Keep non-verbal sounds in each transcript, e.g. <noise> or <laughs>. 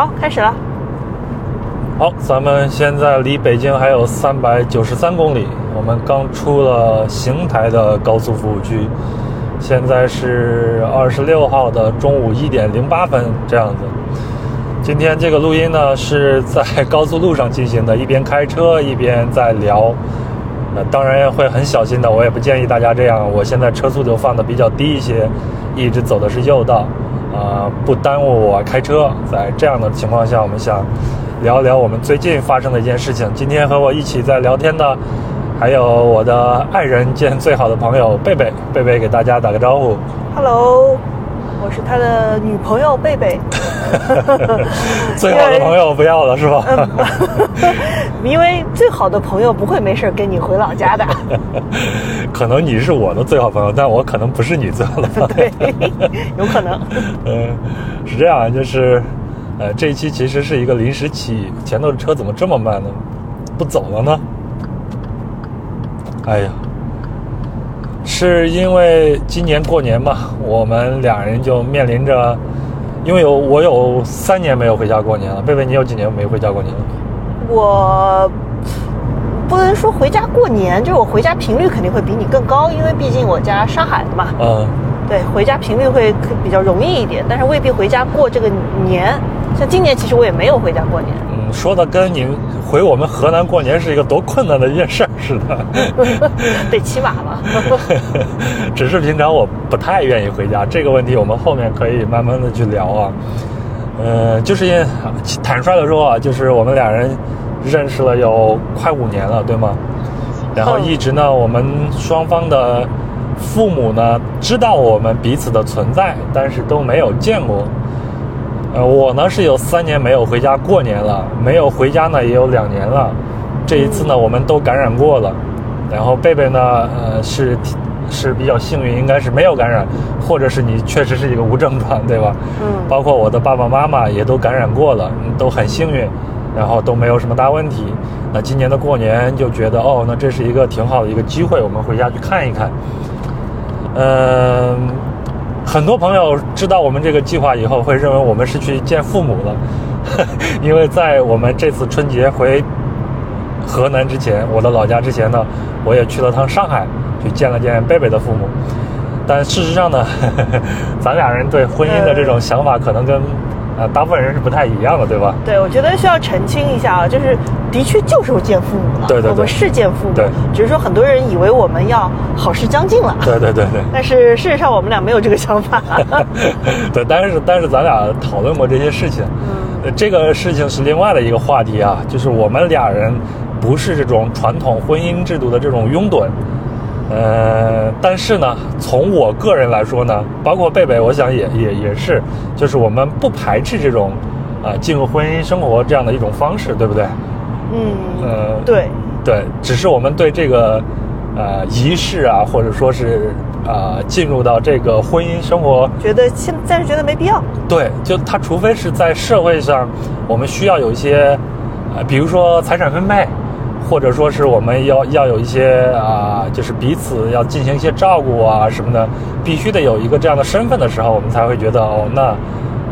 好，开始了。好，咱们现在离北京还有三百九十三公里，我们刚出了邢台的高速服务区，现在是二十六号的中午一点零八分这样子。今天这个录音呢是在高速路上进行的，一边开车一边在聊。呃，当然会很小心的，我也不建议大家这样。我现在车速就放的比较低一些，一直走的是右道，啊、不耽误我开车。在这样的情况下，我们想聊聊我们最近发生的一件事情。今天和我一起在聊天的，还有我的爱人兼最好的朋友贝贝。贝贝给大家打个招呼。Hello，我是他的女朋友贝贝。<laughs> 最好的朋友不要了是吧？嗯，<laughs> 因为最好的朋友不会没事跟你回老家的。<laughs> 可能你是我的最好朋友，但我可能不是你最好的朋友。对，有可能。嗯，是这样，就是，呃，这一期其实是一个临时起意，前头的车怎么这么慢呢？不走了呢？哎呀，是因为今年过年嘛，我们俩人就面临着，因为有我有三年没有回家过年了，贝贝你有几年没回家过年了？我不能说回家过年，就是我回家频率肯定会比你更高，因为毕竟我家上海的嘛。嗯，对，回家频率会比较容易一点，但是未必回家过这个年。像今年其实我也没有回家过年。嗯，说的跟你回我们河南过年是一个多困难的一件事儿似的。<laughs> 得骑马嘛。<laughs> 只是平常我不太愿意回家，这个问题我们后面可以慢慢的去聊啊。呃，就是因为坦率的说啊，就是我们俩人认识了有快五年了，对吗？然后嗯一直呢，我们双方的父母呢知道我们彼此的存在，但是都没有见过。呃，我呢是有三年没有回家过年了，没有回家呢也有两年了。这一次呢，我们都感染过了。然后贝贝呢，呃，是是比较幸运，应该是没有感染，或者是你确实是一个无症状，对吧？嗯包括我的爸爸妈妈也都感染过了，嗯都很幸运，然后都没有什么大问题。那今年的过年就觉得，哦，那这是一个挺好的一个机会，我们回家去看一看。嗯、很多朋友知道我们这个计划以后，会认为我们是去见父母了，<laughs> 因为在我们这次春节回河南之前，我的老家之前呢，我也去了趟上海，去见了见贝贝的父母。但事实上呢，<laughs> 咱俩人对婚姻的这种想法，可能跟呃大部分人是不太一样的，对吧？对，我觉得需要澄清一下啊，就是的确就是见父母了，对对对我们是见父母，对只是说很多人以为我们要好事将近了，对对对对。但是事实上我们俩没有这个想法。<laughs> 对，但是但是咱俩讨论过这些事情，嗯这个事情是另外的一个话题啊，就是我们俩人不是这种传统婚姻制度的这种拥趸，呃，但是呢，从我个人来说呢，包括贝贝，我想也也也是，就是我们不排斥这种啊、进入婚姻生活这样的一种方式，对不对？嗯，呃，对，对，只是我们对这个呃仪式啊，或者说是啊、进入到这个婚姻生活。觉得现暂时觉得没必要。对，就他除非是在社会上，我们需要有一些，呃，比如说财产分配，或者说是我们要要有一些啊、就是彼此要进行一些照顾啊什么的，必须得有一个这样的身份的时候，我们才会觉得哦，那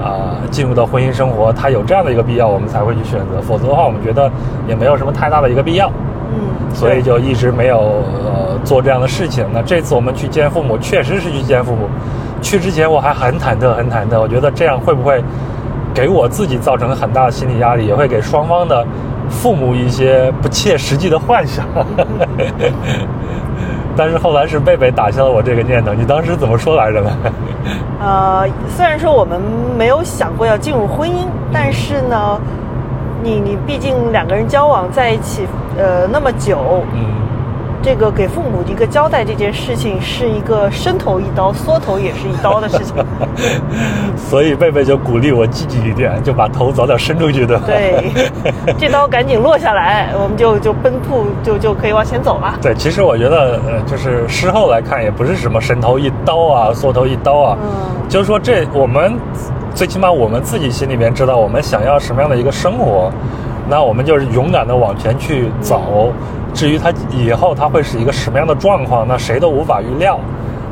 啊、进入到婚姻生活，它有这样的一个必要，我们才会去选择，否则的话，我们觉得也没有什么太大的一个必要。嗯，所以就一直没有呃做这样的事情。那这次我们去见父母，确实是去见父母。去之前我还很忐忑，很忐忑，我觉得这样会不会给我自己造成很大的心理压力，也会给双方的父母一些不切实际的幻想。<laughs> 但是后来是贝贝打消了我这个念头。你当时怎么说来着呢？<laughs> 呃，虽然说我们没有想过要进入婚姻，但是呢，你你毕竟两个人交往在一起，呃，那么久，嗯，这个给父母一个交代这件事情是一个伸头一刀，缩头也是一刀的事情。<laughs> 所以贝贝就鼓励我积极一点，就把头早点伸出去，对吧？对，这刀赶紧落下来，我们就就奔赴，就就可以往前走了。对，其实我觉得，呃，就是事后来看，也不是什么伸头一刀啊，缩头一刀啊，嗯就是说这我们最起码我们自己心里面知道我们想要什么样的一个生活，那我们就是勇敢的往前去走。至于他以后他会是一个什么样的状况，那谁都无法预料。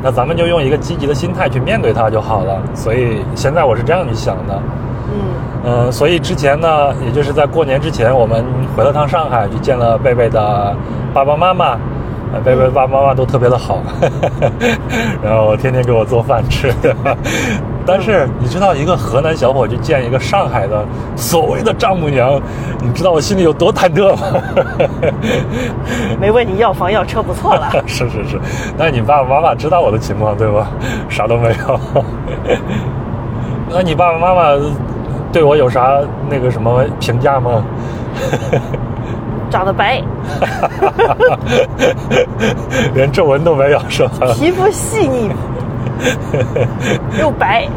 那咱们就用一个积极的心态去面对它就好了。所以现在我是这样去想的。嗯嗯，所以之前呢，也就是在过年之前，我们回了趟上海，去见了贝贝的爸爸妈妈。呃贝贝爸爸妈妈都特别的好，<laughs> 然后天天给我做饭吃。但是你知道，一个河南小伙去见一个上海的所谓的丈母娘，你知道我心里有多忐忑吗？没问你要房要车不错了。<laughs> 是是是，那你爸爸妈妈知道我的情况对吧？啥都没有。那你爸爸妈妈对我有啥那个什么评价吗？长得白，<laughs> 连皱纹都没有是吧？皮肤细腻 <laughs> 又白。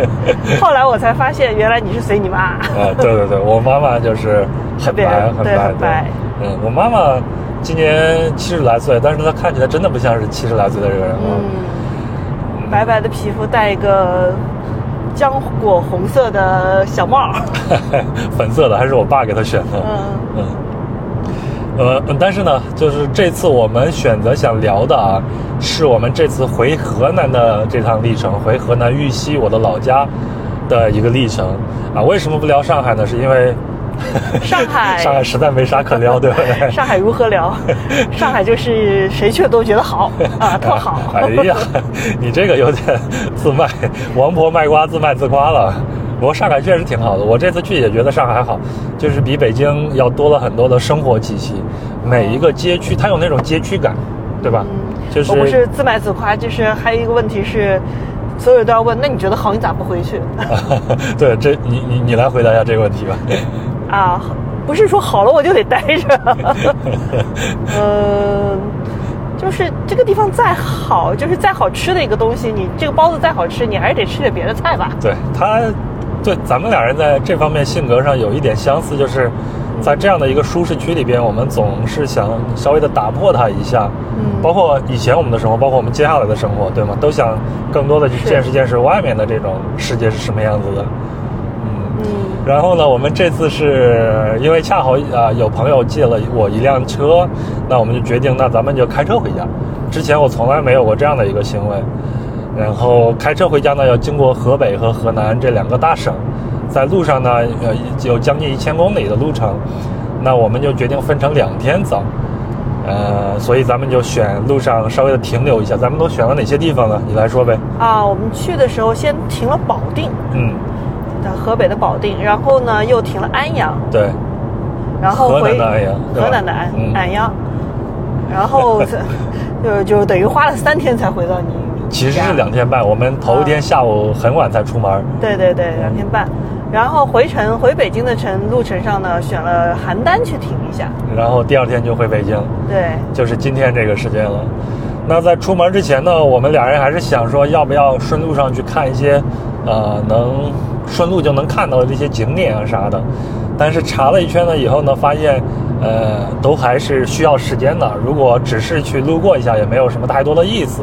<laughs> 后来我才发现，原来你是随你妈。啊，对对对，我妈妈就是很白很白很白嗯，我妈妈今年七十来岁，但是她看起来真的不像是七十来岁的这个人啊。嗯，白白的皮肤，戴一个浆果红色的小帽。<laughs> 粉色的还是我爸给她选的。嗯嗯，呃，但是呢，就是这次我们选择想聊的啊，是我们这次回河南的这趟历程，回河南玉溪我的老家的一个历程啊。为什么不聊上海呢？是因为上海 <laughs> 上海实在没啥可聊，对不对？<laughs> 上海如何聊？<laughs> 上海就是谁去都觉得好啊，特好。哎呀，你这个有点自卖，王婆卖瓜自卖自夸了。不过上海确实挺好的，我这次去也觉得上海好，就是比北京要多了很多的生活气息。每一个街区，它有那种街区感，对吧？嗯就是我不是自卖自夸，就是还有一个问题是，所有人都要问，那你觉得好，你咋不回去？<laughs> 对，这你你你来回答一下这个问题吧。啊，不是说好了我就得待着，<laughs> 嗯，就是这个地方再好，就是再好吃的一个东西，你这个包子再好吃，你还是得吃点别的菜吧。对他，对咱们俩人在这方面性格上有一点相似，就是在这样的一个舒适区里边，我们总是想稍微的打破它一下。嗯包括以前我们的生活，包括我们接下来的生活，对吗？都想更多的去见识见识外面的这种世界是什么样子的。嗯。嗯然后呢，我们这次是因为恰好啊、有朋友借了我一辆车，那我们就决定，那咱们就开车回家。之前我从来没有过这样的一个行为，然后开车回家呢，要经过河北和河南这两个大省，在路上呢，呃，有将近一千公里的路程，那我们就决定分成两天走。呃，所以咱们就选路上稍微的停留一下。咱们都选了哪些地方呢？你来说呗。啊，我们去的时候先停了保定，嗯，在河北的保定，然后呢又停了安阳，对，然后河南的安阳河南的安嗯安阳，然后 <laughs> 就就等于花了三天才回到你其实是两天半。我们头一天下午很晚才出门。对对对，两天半。然后回程回北京的程路程上呢，选了邯郸去停一下。然后第二天就回北京，对，就是今天这个时间了。那在出门之前呢，我们俩人还是想说，要不要顺路上去看一些，呃，能顺路就能看到的这些景点啊啥的。但是查了一圈呢以后呢，发现，呃，都还是需要时间的。如果只是去路过一下，也没有什么太多的意思。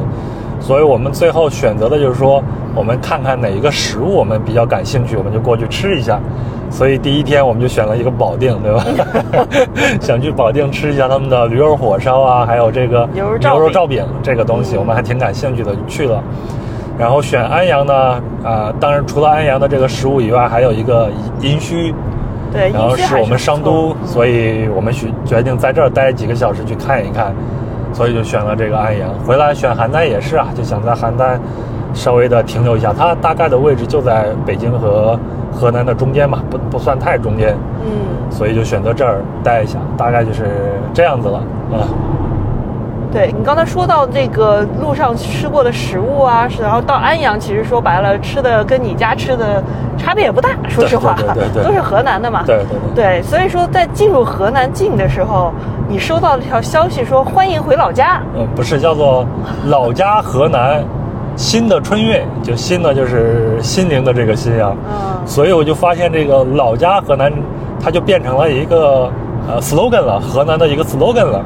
所以我们最后选择的就是说，我们看看哪一个食物我们比较感兴趣，我们就过去吃一下。所以第一天我们就选了一个保定，对吧？<laughs> 想去保定吃一下他们的驴肉火烧啊，还有这个牛肉罩饼这个东西，我们还挺感兴趣的，就去了。然后选安阳呢，啊、当然除了安阳的这个食物以外，还有一个殷墟，对，然后是我们商都，所以我们选决定在这儿待几个小时去看一看，所以就选了这个安阳。回来选邯郸也是啊，就想在邯郸稍微的停留一下。它大概的位置就在北京和河南的中间嘛，不不算太中间，嗯，所以就选择这儿待一下，大概就是这样子了啊。对你刚才说到这个路上吃过的食物啊，是然后到安阳，其实说白了，吃的跟你家吃的差别也不大，说实话，对对对对 <laughs> 都是河南的嘛。对对对对，所以说在进入河南境的时候，你收到了一条消息说欢迎回老家。嗯，不是叫做老家河南新的春运，就新的就是心灵的这个心啊。嗯所以我就发现这个老家河南，它就变成了一个呃 slogan 了，河南的一个 slogan 了。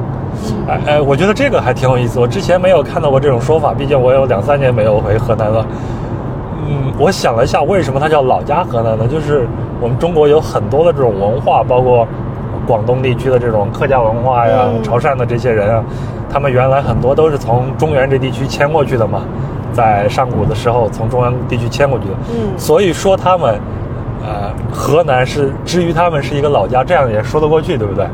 哎哎，我觉得这个还挺有意思。我之前没有看到过这种说法，毕竟我有两三年没有回河南了。嗯，我想了一下，为什么它叫老家河南呢？就是我们中国有很多的这种文化，包括广东地区的这种客家文化呀、嗯潮汕的这些人啊，他们原来很多都是从中原这地区迁过去的嘛，在上古的时候从中原地区迁过去的。嗯所以说他们，呃，河南是至于他们是一个老家，这样也说得过去，对不对？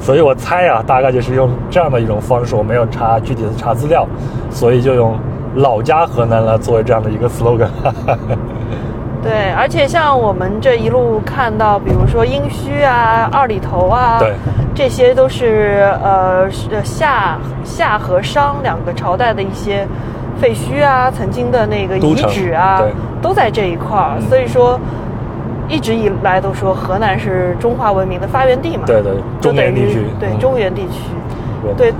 所以我猜啊，大概就是用这样的一种方式，我没有查具体的查资料，所以就用老家河南来作为这样的一个 slogan。<laughs> 对，而且像我们这一路看到，比如说殷墟啊、二里头啊，对，这些都是呃是夏夏和商两个朝代的一些废墟啊，曾经的那个遗址啊对，都在这一块儿。嗯所以说，一直以来都说河南是中华文明的发源地嘛。对对，中原地区，对嗯中原地区，对对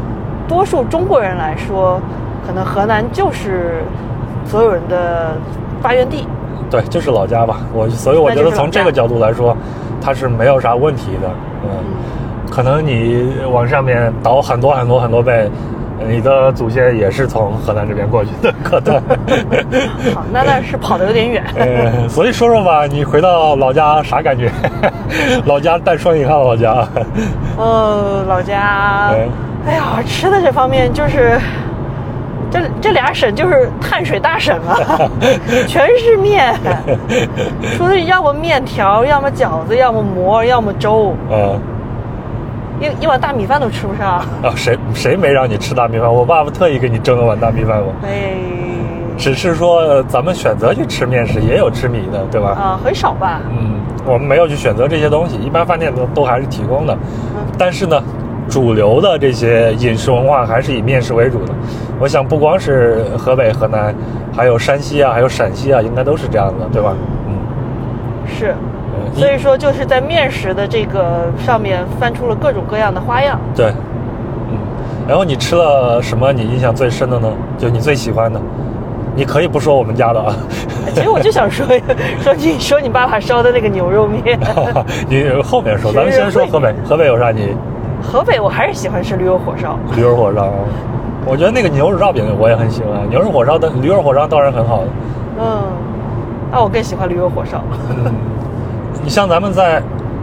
多数中国人来说，可能河南就是所有人的发源地。对，就是老家吧。我所以我觉得从这个角度来说，它是没有啥问题的。嗯，可能你往上面倒很多很多很多倍，你的祖先也是从河南这边过去的，可能。<laughs> 好，那那是跑的有点远。呃，所以说说吧，你回到老家啥感觉？<laughs> 老家带双引号的老家。呃，老家对，哎呀，吃的这方面就是。这这俩省就是碳水大省啊，<laughs> 全是面，除了要么面条，要么饺子，要么馍，要么粥，嗯。一一碗大米饭都吃不上。啊，谁谁没让你吃大米饭？我爸爸特意给你蒸了碗大米饭过。哎，只是说呃咱们选择去吃面食，也有吃米的，对吧？啊，很少吧？嗯，我们没有去选择这些东西，一般饭店都都还是提供的。但是呢，主流的这些饮食文化还是以面食为主的。我想不光是河北、河南，还有山西啊，还有陕西啊，应该都是这样的，对吧？嗯，是，呃所以说就是在面食的这个上面翻出了各种各样的花样。对，嗯。然后你吃了什么？你印象最深的呢？就你最喜欢的？你可以不说我们家的啊。其实我就想说 <laughs> 说你说你爸爸烧的那个牛肉面，<laughs> 你后面说，咱们先说河北。河北有啥你？河北我还是喜欢吃驴肉火烧。驴肉火烧，我觉得那个牛肉烙饼我也很喜欢。牛肉火烧的驴肉火烧当然很好的。嗯，那我更喜欢驴肉火烧。嗯，<laughs> 你像咱们在，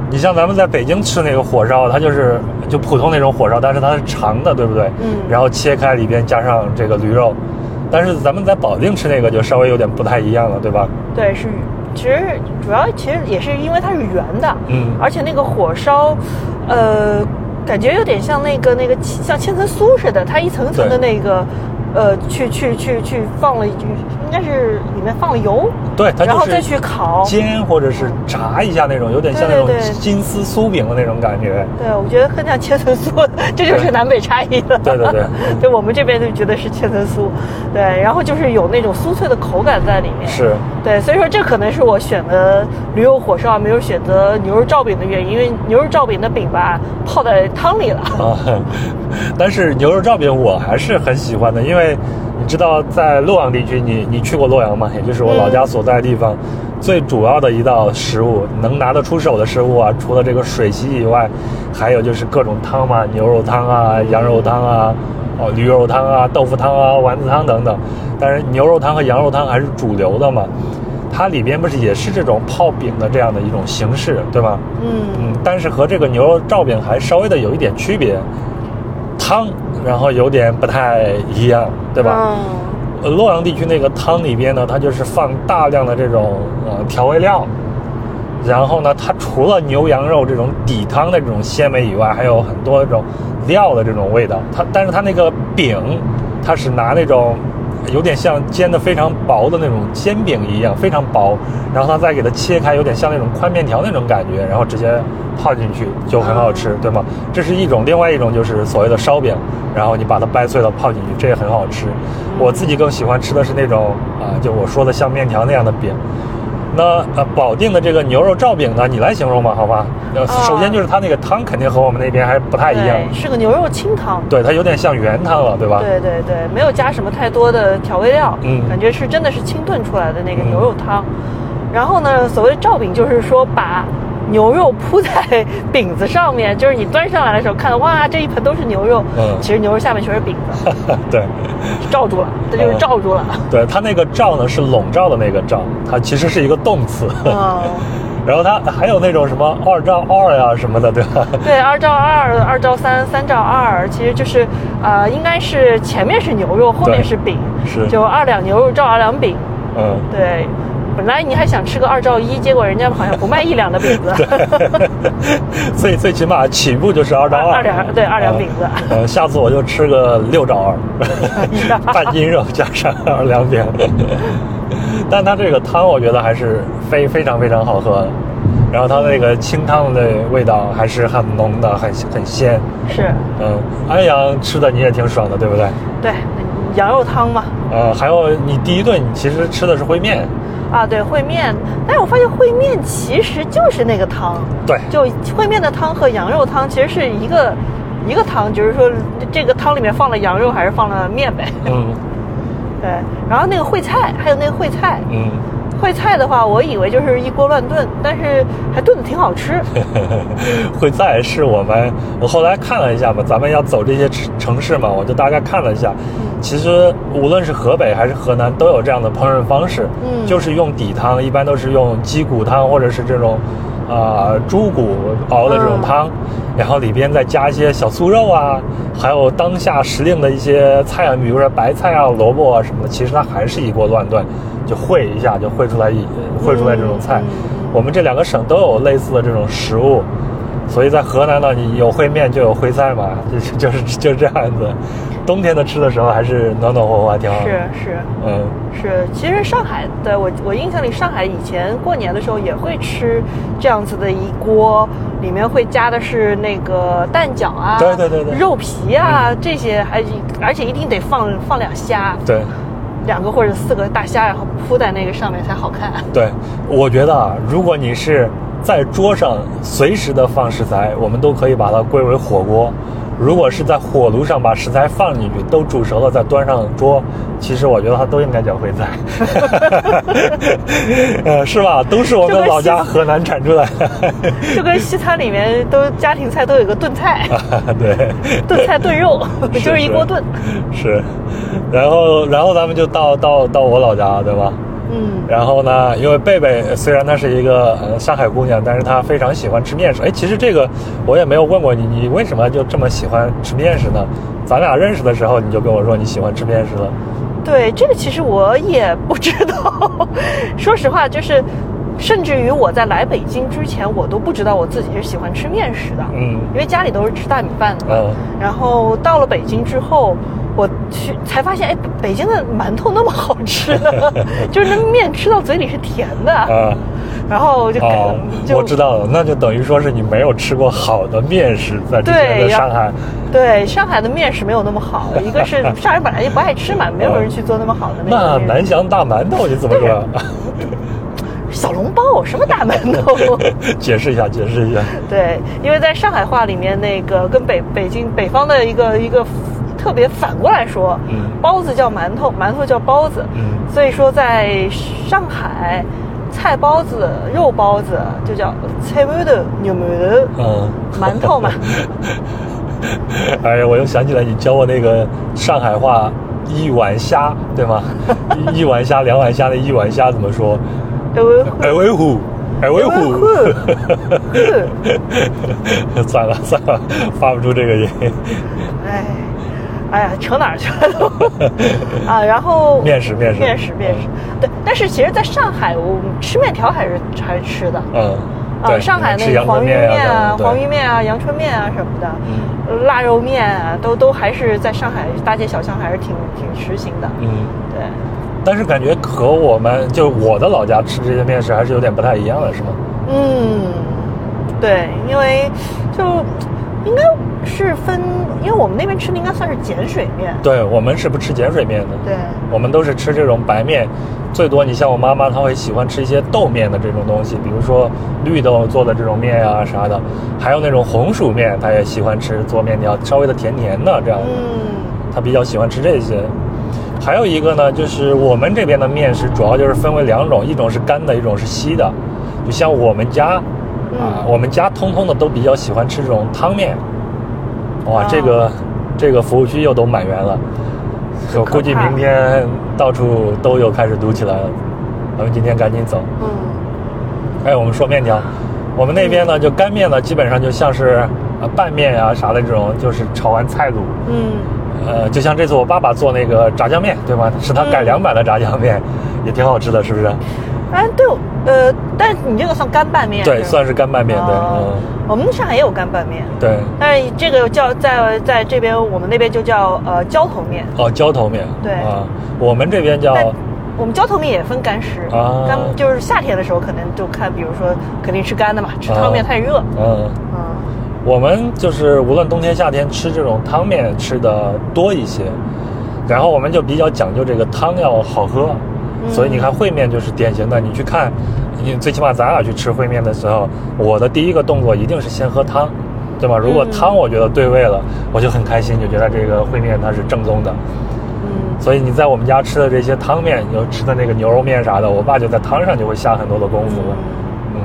你像咱们在北京吃那个火烧，它就是就普通那种火烧，但是它是长的，对不对？嗯然后切开里边加上这个驴肉，但是咱们在保定吃那个就稍微有点不太一样了，对吧？对，是，其实主要其实也是因为它是圆的，嗯而且那个火烧，呃，感觉有点像那个那个像千层酥似的，它一层层的那个，呃，去去去去放了一句，应该是里面放了油，对，它然后再去烤。煎或者是炸一下那种，有点像那种金丝酥饼的那种感觉。对，我觉得更像千层酥，<laughs> 这就是南北差异了。对对对 <laughs> 对我们这边就觉得是千层酥，对，然后就是有那种酥脆的口感在里面。是，对，所以说这可能是我选的驴肉火烧没有选择牛肉罩饼的原因，因为牛肉罩饼的饼吧泡在汤里了。啊，<laughs> 但是牛肉罩饼我还是很喜欢的，因为你知道在洛阳地区，你你去过洛阳吗？也就是我老家所在的地方，最主要的一道食物能拿得出手的食物啊，除了这个水席以外，还有就是各种汤嘛，牛肉汤啊、羊肉汤啊、哦驴肉汤啊、豆腐汤啊、丸子汤等等。但是牛肉汤和羊肉汤还是主流的嘛，它里边不是也是这种泡饼的这样的一种形式，对吧？嗯，嗯，但是和这个牛肉罩饼还稍微的有一点区别，汤然后有点不太一样，对吧？洛阳地区那个汤里边呢，它就是放大量的这种呃调味料，然后呢，它除了牛羊肉这种底汤的这种鲜美以外，还有很多这种料的这种味道。它但是它那个饼，它是拿那种有点像煎的非常薄的那种煎饼一样，非常薄，然后它再给它切开，有点像那种宽面条那种感觉，然后直接泡进去就很好吃，对吗？这是一种，另外一种就是所谓的烧饼，然后你把它掰碎了泡进去，这也很好吃。我自己更喜欢吃的是那种啊、就我说的像面条那样的饼。那呃，保定的这个牛肉罩饼呢，你来形容吧，好吧？呃，啊首先就是它那个汤肯定和我们那边还不太一样，是个牛肉清汤。对，它有点像原汤了，对吧？对对对，没有加什么太多的调味料，嗯感觉是真的是清炖出来的那个嗯牛肉汤。然后呢，所谓罩饼就是说把牛肉铺在饼子上面，就是你端上来的时候看到哇，这一盆都是牛肉，嗯。其实牛肉下面全是饼子，<laughs> 对，罩住了，这就是嗯罩住了。对，它那个罩呢是笼罩的那个罩，它其实是一个动词。哦，<laughs> 然后它还有那种什么二罩二呀什么的，对吧？对，二罩二、二罩三、三罩二，其实就是呃，应该是前面是牛肉，后面是饼，是。就二两牛肉罩二两饼。嗯，对，本来你还想吃个二兆一，结果人家好像不卖一两的饼子。<laughs> <laughs> 最最起码起步就是二兆二，二两对二两饼子。呃，下次我就吃个六兆二，<laughs> 半斤肉加上二两饼。但它这个汤我觉得还是非非常非常好喝的，然后它那个清汤的味道还是很浓的，很很鲜。是，嗯，安阳吃的你也挺爽的，对不对？对，羊肉汤嘛。呃，还有你第一顿其实吃的是烩面。啊，对烩面，但是我发现烩面其实就是那个汤。对，就烩面的汤和羊肉汤其实是一个一个汤，就是说这个汤里面放了羊肉还是放了面呗。嗯。<laughs> 对，然后那个烩菜，还有那个烩菜，嗯，烩菜的话，我以为就是一锅乱炖，但是还炖的挺好吃。<laughs> 烩菜是我们，我后来看了一下嘛，咱们要走这些城市嘛，我就大概看了一下，其实无论是河北还是河南，都有这样的烹饪方式，嗯，就是用底汤，一般都是用鸡骨汤或者是这种。啊，猪骨熬的这种汤，然后里边再加一些小酥肉啊，还有当下时令的一些菜啊，比如说白菜啊、萝卜啊什么的，其实它还是一锅乱炖，就烩一下就烩出来一烩出来这种菜。我们这两个省都有类似的这种食物。所以在河南呢，你有烩面就有烩菜嘛，就就是就这样子。冬天的吃的时候还是暖暖和和，挺好。是是，嗯，是。其实上海的我我印象里，上海以前过年的时候也会吃这样子的一锅，里面会加的是那个蛋饺啊，对对对对，肉皮啊这些，还而且一定得放放两虾，对，两个或者四个大虾，然后铺在那个上面才好看。对，我觉得啊，如果你是。在桌上随时的放食材，我们都可以把它归为火锅。如果是在火炉上把食材放进去，都煮熟了再端上桌，其实我觉得它都应该叫烩菜，<laughs> 呃，是吧？都是我们老家河南产出来的。就跟西餐里面都家庭菜都有个炖菜，<laughs> 对，炖菜炖肉 <laughs> 就是一锅炖。是，然后然后咱们就到到到我老家，对吧？嗯，然后呢？因为贝贝虽然她是一个呃上海姑娘，但是她非常喜欢吃面食。哎，其实这个我也没有问过你，你为什么就这么喜欢吃面食呢？咱俩认识的时候你就跟我说你喜欢吃面食了。对，这个其实我也不知道。说实话，就是甚至于我在来北京之前，我都不知道我自己是喜欢吃面食的。嗯，因为家里都是吃大米饭的。嗯，然后到了北京之后。我去才发现，哎，北京的馒头那么好吃呢，<laughs> 就是那面吃到嘴里是甜的啊。然后就我知道了，那就等于说是你没有吃过好的面食，在之前的上海。对，上海的面食没有那么好，一个是 <laughs> 上海本来就不爱吃嘛，没有人去做那么好的面食那南翔大馒头你怎么说？小笼包什么大馒头？<laughs> 解释一下，解释一下。对，因为在上海话里面，那个跟北北京北方的一个一个。特别反过来说，包子叫馒头，馒头叫包子，所以说在上海，菜包子、肉包子就叫菜馒头、牛馒头，嗯，馒头嘛。<laughs> 哎呀，我又想起来你教我那个上海话一碗虾，对吗？<laughs> 一碗虾、两碗虾的一碗虾怎么说？二尾虎，二尾虎。<laughs> 算了算了，发不出这个音。哎。哎呀，扯哪儿去了？啊，然后 <laughs> 面食，面食，面食，面食。对，但是其实，在上海，我吃面条还是还是吃的。嗯，啊，上海那个黄鱼面啊，黄鱼面啊，阳春面啊什么的，嗯腊肉面啊，都都还是在上海大街小巷还是挺挺实行的。嗯，对。但是感觉和我们就我的老家吃这些面食还是有点不太一样的，是吗？嗯，对，因为就。应该是分，因为我们那边吃的应该算是碱水面。对我们是不吃碱水面的。对，我们都是吃这种白面，最多你像我妈妈，她会喜欢吃一些豆面的这种东西，比如说绿豆做的这种面啊啥的，还有那种红薯面，她也喜欢吃做面条，稍微的甜甜的这样。嗯。她比较喜欢吃这些。还有一个呢，就是我们这边的面食主要就是分为两种，一种是干的，一种是稀的。就像我们家。啊，我们家通通的都比较喜欢吃这种汤面。哇，这个这个服务区又都满员了，我估计明天到处都有开始堵起来了。咱们今天赶紧走。嗯。哎，我们说面条，我们那边呢就干面呢，基本上就像是拌面呀啥的这种，就是炒完菜卤。嗯。呃，就像这次我爸爸做那个炸酱面，对吗？是他改良版的炸酱面，也挺好吃的，是不是？哎，对，呃，但是你这个算干拌面，对，算是干拌面，对，我们上海也有干拌面，对，但是这个叫在在这边，我们那边就叫呃浇头面。哦，浇头面，对。啊，我们这边叫我们浇头面也分干湿，啊。干就是夏天的时候可能就看，比如说肯定吃干的嘛，吃汤面太热。嗯。嗯，我们就是无论冬天夏天吃这种汤面吃的多一些，然后我们就比较讲究这个汤要好喝，嗯所以你看烩面就是典型的。你去看，你最起码咱俩去吃烩面的时候，我的第一个动作一定是先喝汤，对吧？如果嗯汤我觉得对味了，我就很开心，就觉得这个烩面它是正宗的。嗯，所以你在我们家吃的这些汤面，有吃的那个牛肉面啥的，我爸就在汤上就会下很多的功夫。嗯，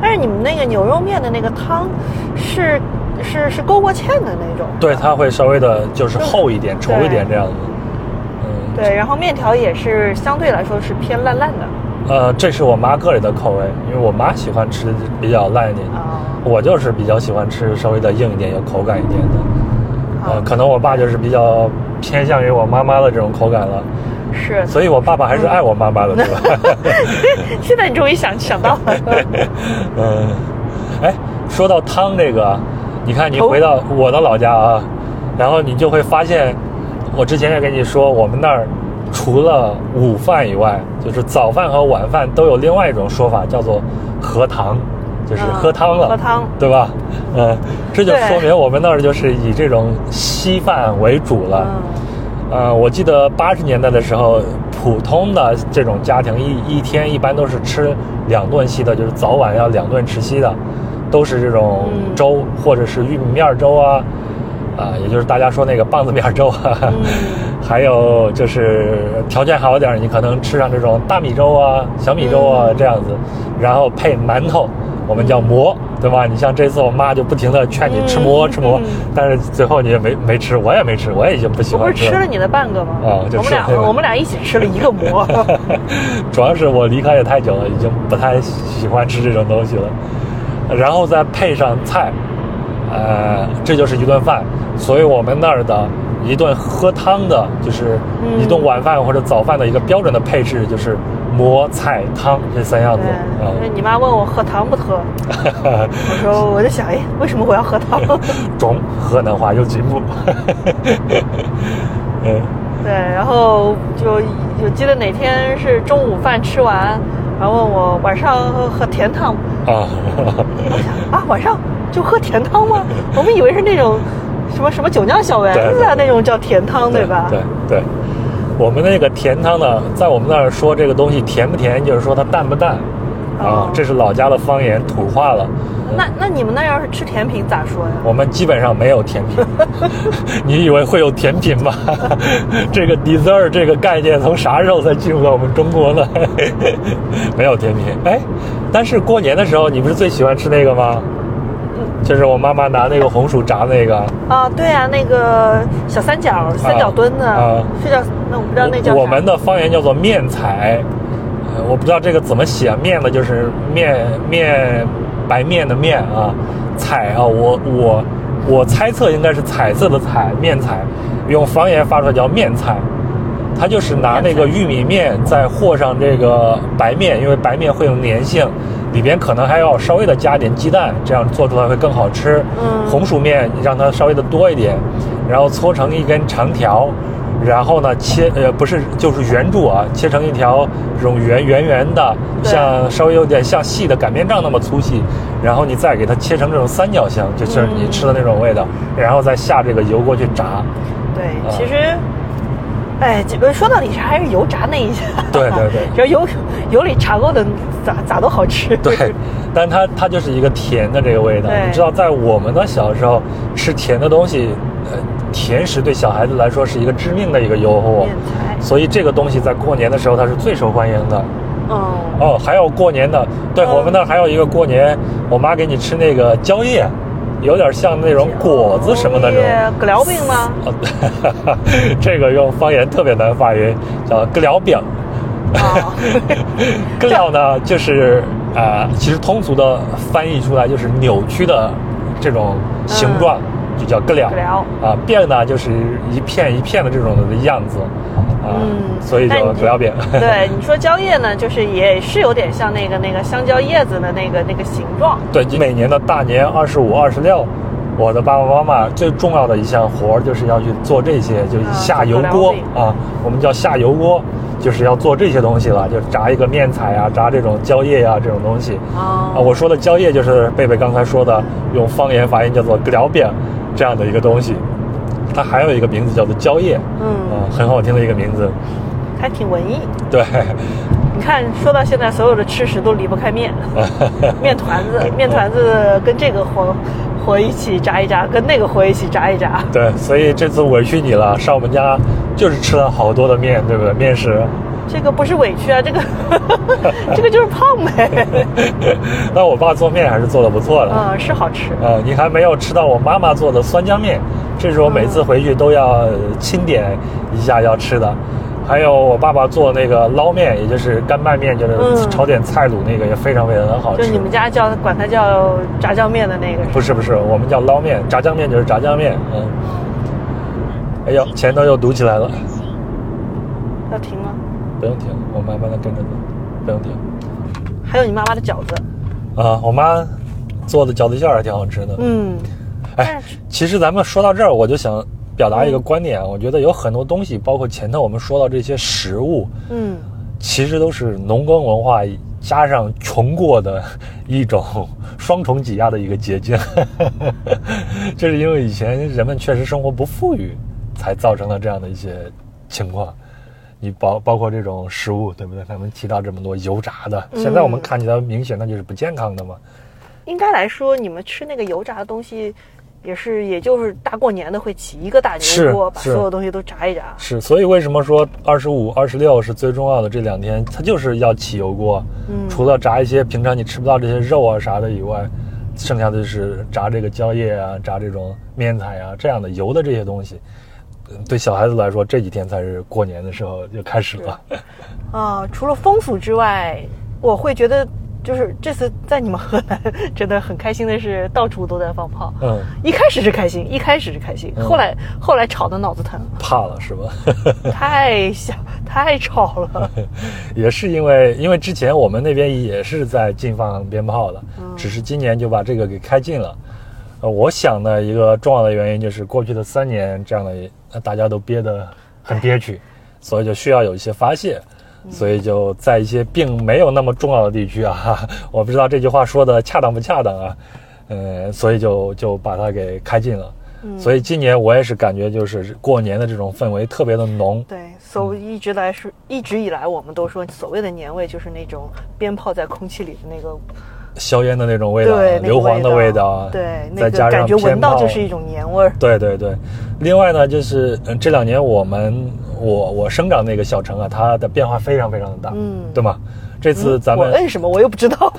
但是你们那个牛肉面的那个汤是是是勾过芡的那种，对，它会稍微的就是厚一点、稠一点这样子。嗯，对，然后面条也是相对来说是偏烂烂的呃，这是我妈个人的口味，因为我妈喜欢吃比较烂一点，的。我就是比较喜欢吃稍微的硬一点、有口感一点的。呃，啊可能我爸就是比较偏向于我妈妈的这种口感了，是，所以我爸爸还是爱我妈妈的，对吧？<laughs> 现在你终于想想到了，<laughs> 嗯，哎，说到汤这个，你看你哦回到我的老家啊，然后你就会发现，我之前也跟你说，我们那儿除了午饭以外，就是早饭和晚饭都有另外一种说法，叫做喝汤，就是嗯喝汤了，喝汤对吧？嗯，这就说明我们那儿就是以这种稀饭为主了。嗯呃，我记得八十年代的时候，普通的这种家庭一一天一般都是吃两顿稀的，就是早晚要两顿吃稀的，都是这种嗯粥、或者是玉米面粥啊，啊、也就是大家说那个棒子面粥啊，嗯 <laughs> 还有就是条件好一点，你可能吃上这种大米粥啊、小米粥啊、嗯这样子，然后配馒头，我们叫馍，对吧？你像这次我妈就不停的劝你吃馍、嗯吃馍，嗯但是最后你也没没吃，我也没吃，我也已经不喜欢吃是吃了你的半个吗？哦就我们俩吃那个我们俩一起吃了一个馍。<laughs> 主要是我离开也太久了，已经不太喜欢吃这种东西了。然后再配上菜，呃，这就是一顿饭。所以我们那儿的一顿喝汤的，就是嗯一顿晚饭或者早饭的一个标准的配置，就是馍、菜、汤这三样子。你妈问我喝汤不喝，<laughs> 我说我就想，哎，为什么我要喝汤？<laughs> 中河南话有进步。<laughs> 嗯对，然后就就记得哪天是中午饭吃完，然后问我晚上喝喝甜汤，啊，我想啊，晚上就喝甜汤吗？<laughs> 我们以为是那种什么什么酒酿小丸子啊那种叫甜汤，对吧？对对，我们那个甜汤呢，在我们那儿说这个东西甜不甜，就是说它淡不淡，啊哦，这是老家的方言土话了。那那你们那要是吃甜品咋说呀？我们基本上没有甜品，<laughs> 你以为会有甜品吗？<laughs> 这个 dessert 这个概念从啥时候才进入到我们中国呢？没有甜品，哎，但是过年的时候，你不是最喜欢吃那个吗？就是我妈妈拿那个红薯炸那个，啊，对啊，那个小三角三角墩子，啊。是叫那我不知道那叫啥我们的方言叫做面彩，呃我不知道这个怎么写，面呢就是面面白面的面啊，彩啊，我我我猜测应该是彩色的彩，面彩，用方言发出来叫面彩。它就是拿那个玉米面再和上这个白面，因为白面会有粘性，里边可能还要稍微的加点鸡蛋，这样做出来会更好吃。嗯红薯面让它稍微的多一点，然后搓成一根长条，然后呢切呃不是就是圆柱啊，切成一条这种圆圆圆的，像稍微有点像细的擀面杖那么粗细，然后你再给它切成这种三角形，就是你嗯吃的那种味道，然后再下这个油锅去炸。对，啊其实，哎，这个说到底是还是油炸那一下。对对对只要油油里炸过的，咋咋都好吃。对，<laughs> 但它它就是一个甜的这个味道。对你知道，在我们的小时候吃甜的东西，呃，甜食对小孩子来说是一个致命的一个诱惑所以这个东西在过年的时候它是最受欢迎的。嗯，哦，还有过年的，对、嗯我们那儿还有一个过年，我妈给你吃那个蕉叶，有点像那种果子什么的那种。葛寮饼吗？啊，<laughs> 这个用方言特别难发音，叫“咯寮饼”。啊，咯料呢，就是呃，其实通俗的翻译出来就是扭曲的这种形状，就叫葛寮啊。饼呢，就是一片一片的这种的样子嗯所以就不要变。<laughs> 对，你说蕉叶呢，就是也是有点像那个那个香蕉叶子的那个那个形状。对，每年的大年二十五、二十六，我的爸爸妈妈最重要的一项活儿就是要去做这些，就是啊下油锅啊，我们叫下油锅，就是要做这些东西了，就炸一个面彩啊，炸这种蕉叶啊这种东西。哦啊，我说的蕉叶就是贝贝刚才说的，用方言发音叫做“撩边”这样的一个东西，它还有一个名字叫做蕉叶，嗯，啊，很好听的一个名字。还挺文艺。对，<laughs> 你看，说到现在，所有的吃食都离不开面，<laughs> 面团子，面团子跟这个火火一起炸一炸，跟那个火一起炸一炸。对，所以这次委屈你了，上我们家就是吃了好多的面，对不对？面食。这个不是委屈啊，这个 <laughs> 这个就是胖呗。<laughs> 那我爸做面还是做的不错的。嗯，是好吃。呃，你还没有吃到我妈妈做的酸浆面，这是我每次回去都要清点一下要吃的。还有我爸爸做那个捞面，也就是干拌面，就是嗯炒点菜卤那个，也非常非常的好吃。就你们家叫管它叫炸酱面的那个，不是不是，我们叫捞面，炸酱面就是炸酱面。嗯。哎呦，前头又堵起来了，要停吗？不用停，我慢慢的跟着走，不用停。还有你妈妈的饺子，啊，我妈做的饺子馅儿还挺好吃的。嗯，哎，其实咱们说到这儿，我就想表达一个观点，我觉得有很多东西，包括前头我们说到这些食物，嗯，其实都是农耕文化加上穷过的一种 <laughs> 双重挤压的一个结晶。<laughs> 这是因为以前人们确实生活不富裕，才造成了这样的一些情况。你包包括这种食物，对不对？他们提到这么多油炸的，现在我们看起来明显那就是不健康的嘛。应该来说，你们吃那个油炸的东西，也是也就是大过年的会起一个大油锅，把所有东西都炸一炸。是，所以为什么说二十五、二十六是最重要的这两天？它就是要起油锅。嗯除了炸一些平常你吃不到这些肉啊啥的以外，剩下的就是炸这个蕉叶啊，炸这种面彩啊这样的油的这些东西。呃对小孩子来说，这几天才是过年的时候就开始了。啊、除了风俗之外，我会觉得就是这次在你们河南真的很开心的是，到处都在放炮。嗯，一开始是开心，一开始是开心，嗯后来后来吵得脑子疼，怕了是吧？<laughs> 太小太吵了。<laughs> 也是因为，因为之前我们那边也是在禁放鞭炮的，嗯只是今年就把这个给开禁了。呃，我想呢，一个重要的原因就是过去的三年这样的，呃大家都憋得很憋屈，所以就需要有一些发泄，嗯所以就在一些并没有那么重要的地区啊，<laughs> 我不知道这句话说的恰当不恰当啊，呃，所以就就把它给开禁了。嗯所以今年我也是感觉就是过年的这种氛围特别的浓，对，所以一直来说，一直以来我们都说所谓的年味就是那种鞭炮在空气里的那个，硝烟的那种味道，对，硫磺的味道，对，再加上感觉闻到就是一种年味儿。对对对，另外呢，就是嗯，这两年我们我我生长那个小城啊，它的变化非常非常的大，嗯对吗？这次咱我们、摁什么我又不知道。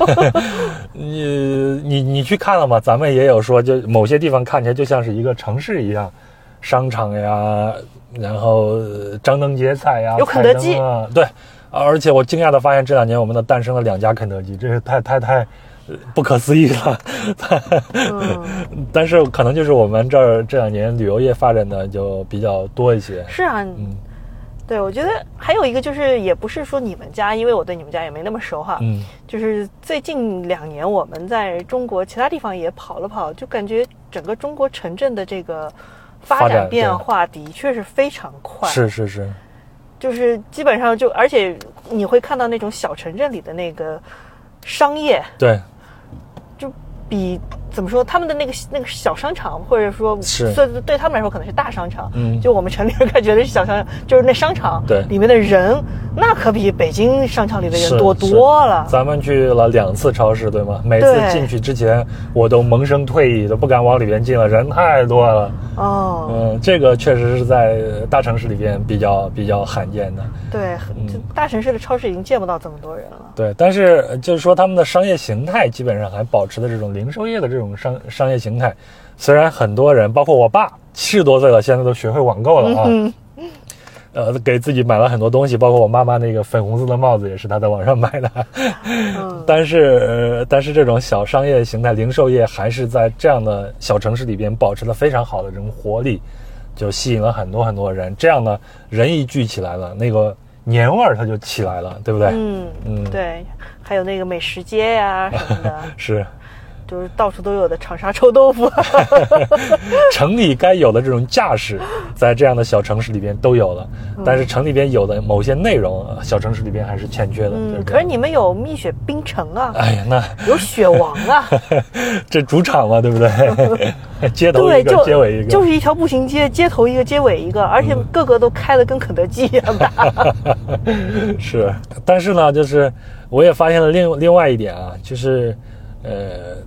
<laughs> 你你你去看了吗？咱们也有说，就某些地方看起来就像是一个城市一样，商场呀，然后呃张灯结彩呀，有肯德基啊，对。而且我惊讶的发现，这两年我们的诞生了两家肯德基，这是太太太呃不可思议了。嗯，<laughs> 但是可能就是我们这儿这两年旅游业发展的就比较多一些。是啊，嗯对，我觉得还有一个就是，也不是说你们家，因为我对你们家也没那么熟哈。嗯，就是最近两年，我们在中国其他地方也跑了跑，就感觉整个中国城镇的这个发发展展变化的确是非常快。是是是，就是基本上就，而且你会看到那种小城镇里的那个商业，对，就比怎么说，他们的那个那个小商场，或者说是对对他们来说可能是大商场，嗯就我们城里人看觉得是小商场，就是那商场对里面的人，那可比北京商场里的人多多了。咱们去了两次超市，对吗？每次进去之前，我都萌生退意，都不敢往里边进了，人太多了。哦，嗯，这个确实是在大城市里边比较比较罕见的。对，就大城市的超市已经见不到这么多人了。对，但是呃就是说他们的商业形态基本上还保持的这种零售业的这种商商业形态，虽然很多人，包括我爸，七十多岁了，现在都学会网购了啊。嗯，呃，给自己买了很多东西，包括我妈妈那个粉红色的帽子也是她在网上买的。嗯但是，呃，但是这种小商业形态、零售业还是在这样的小城市里边保持了非常好的这种活力。就吸引了很多很多人。这样呢，人一聚起来了，那个年味儿它就起来了，对不对？嗯嗯对，还有那个美食街呀、什么的，<laughs> 是。就是到处都有的长沙臭豆腐。<laughs> 城里该有的这种架势，在这样的小城市里边都有了，但是城里边有的某些内容，呃小城市里边还是欠缺的。嗯，可是你们有蜜雪冰城啊，哎呀，那有雪王啊，<laughs> 这主场嘛，对不对？<laughs> 街头对，一个，就街尾一个，就是一条步行街，街头一个，街尾一个，而且嗯个个都开的跟肯德基一样大。是，但是呢，就是我也发现了另另外一点啊，就是呃，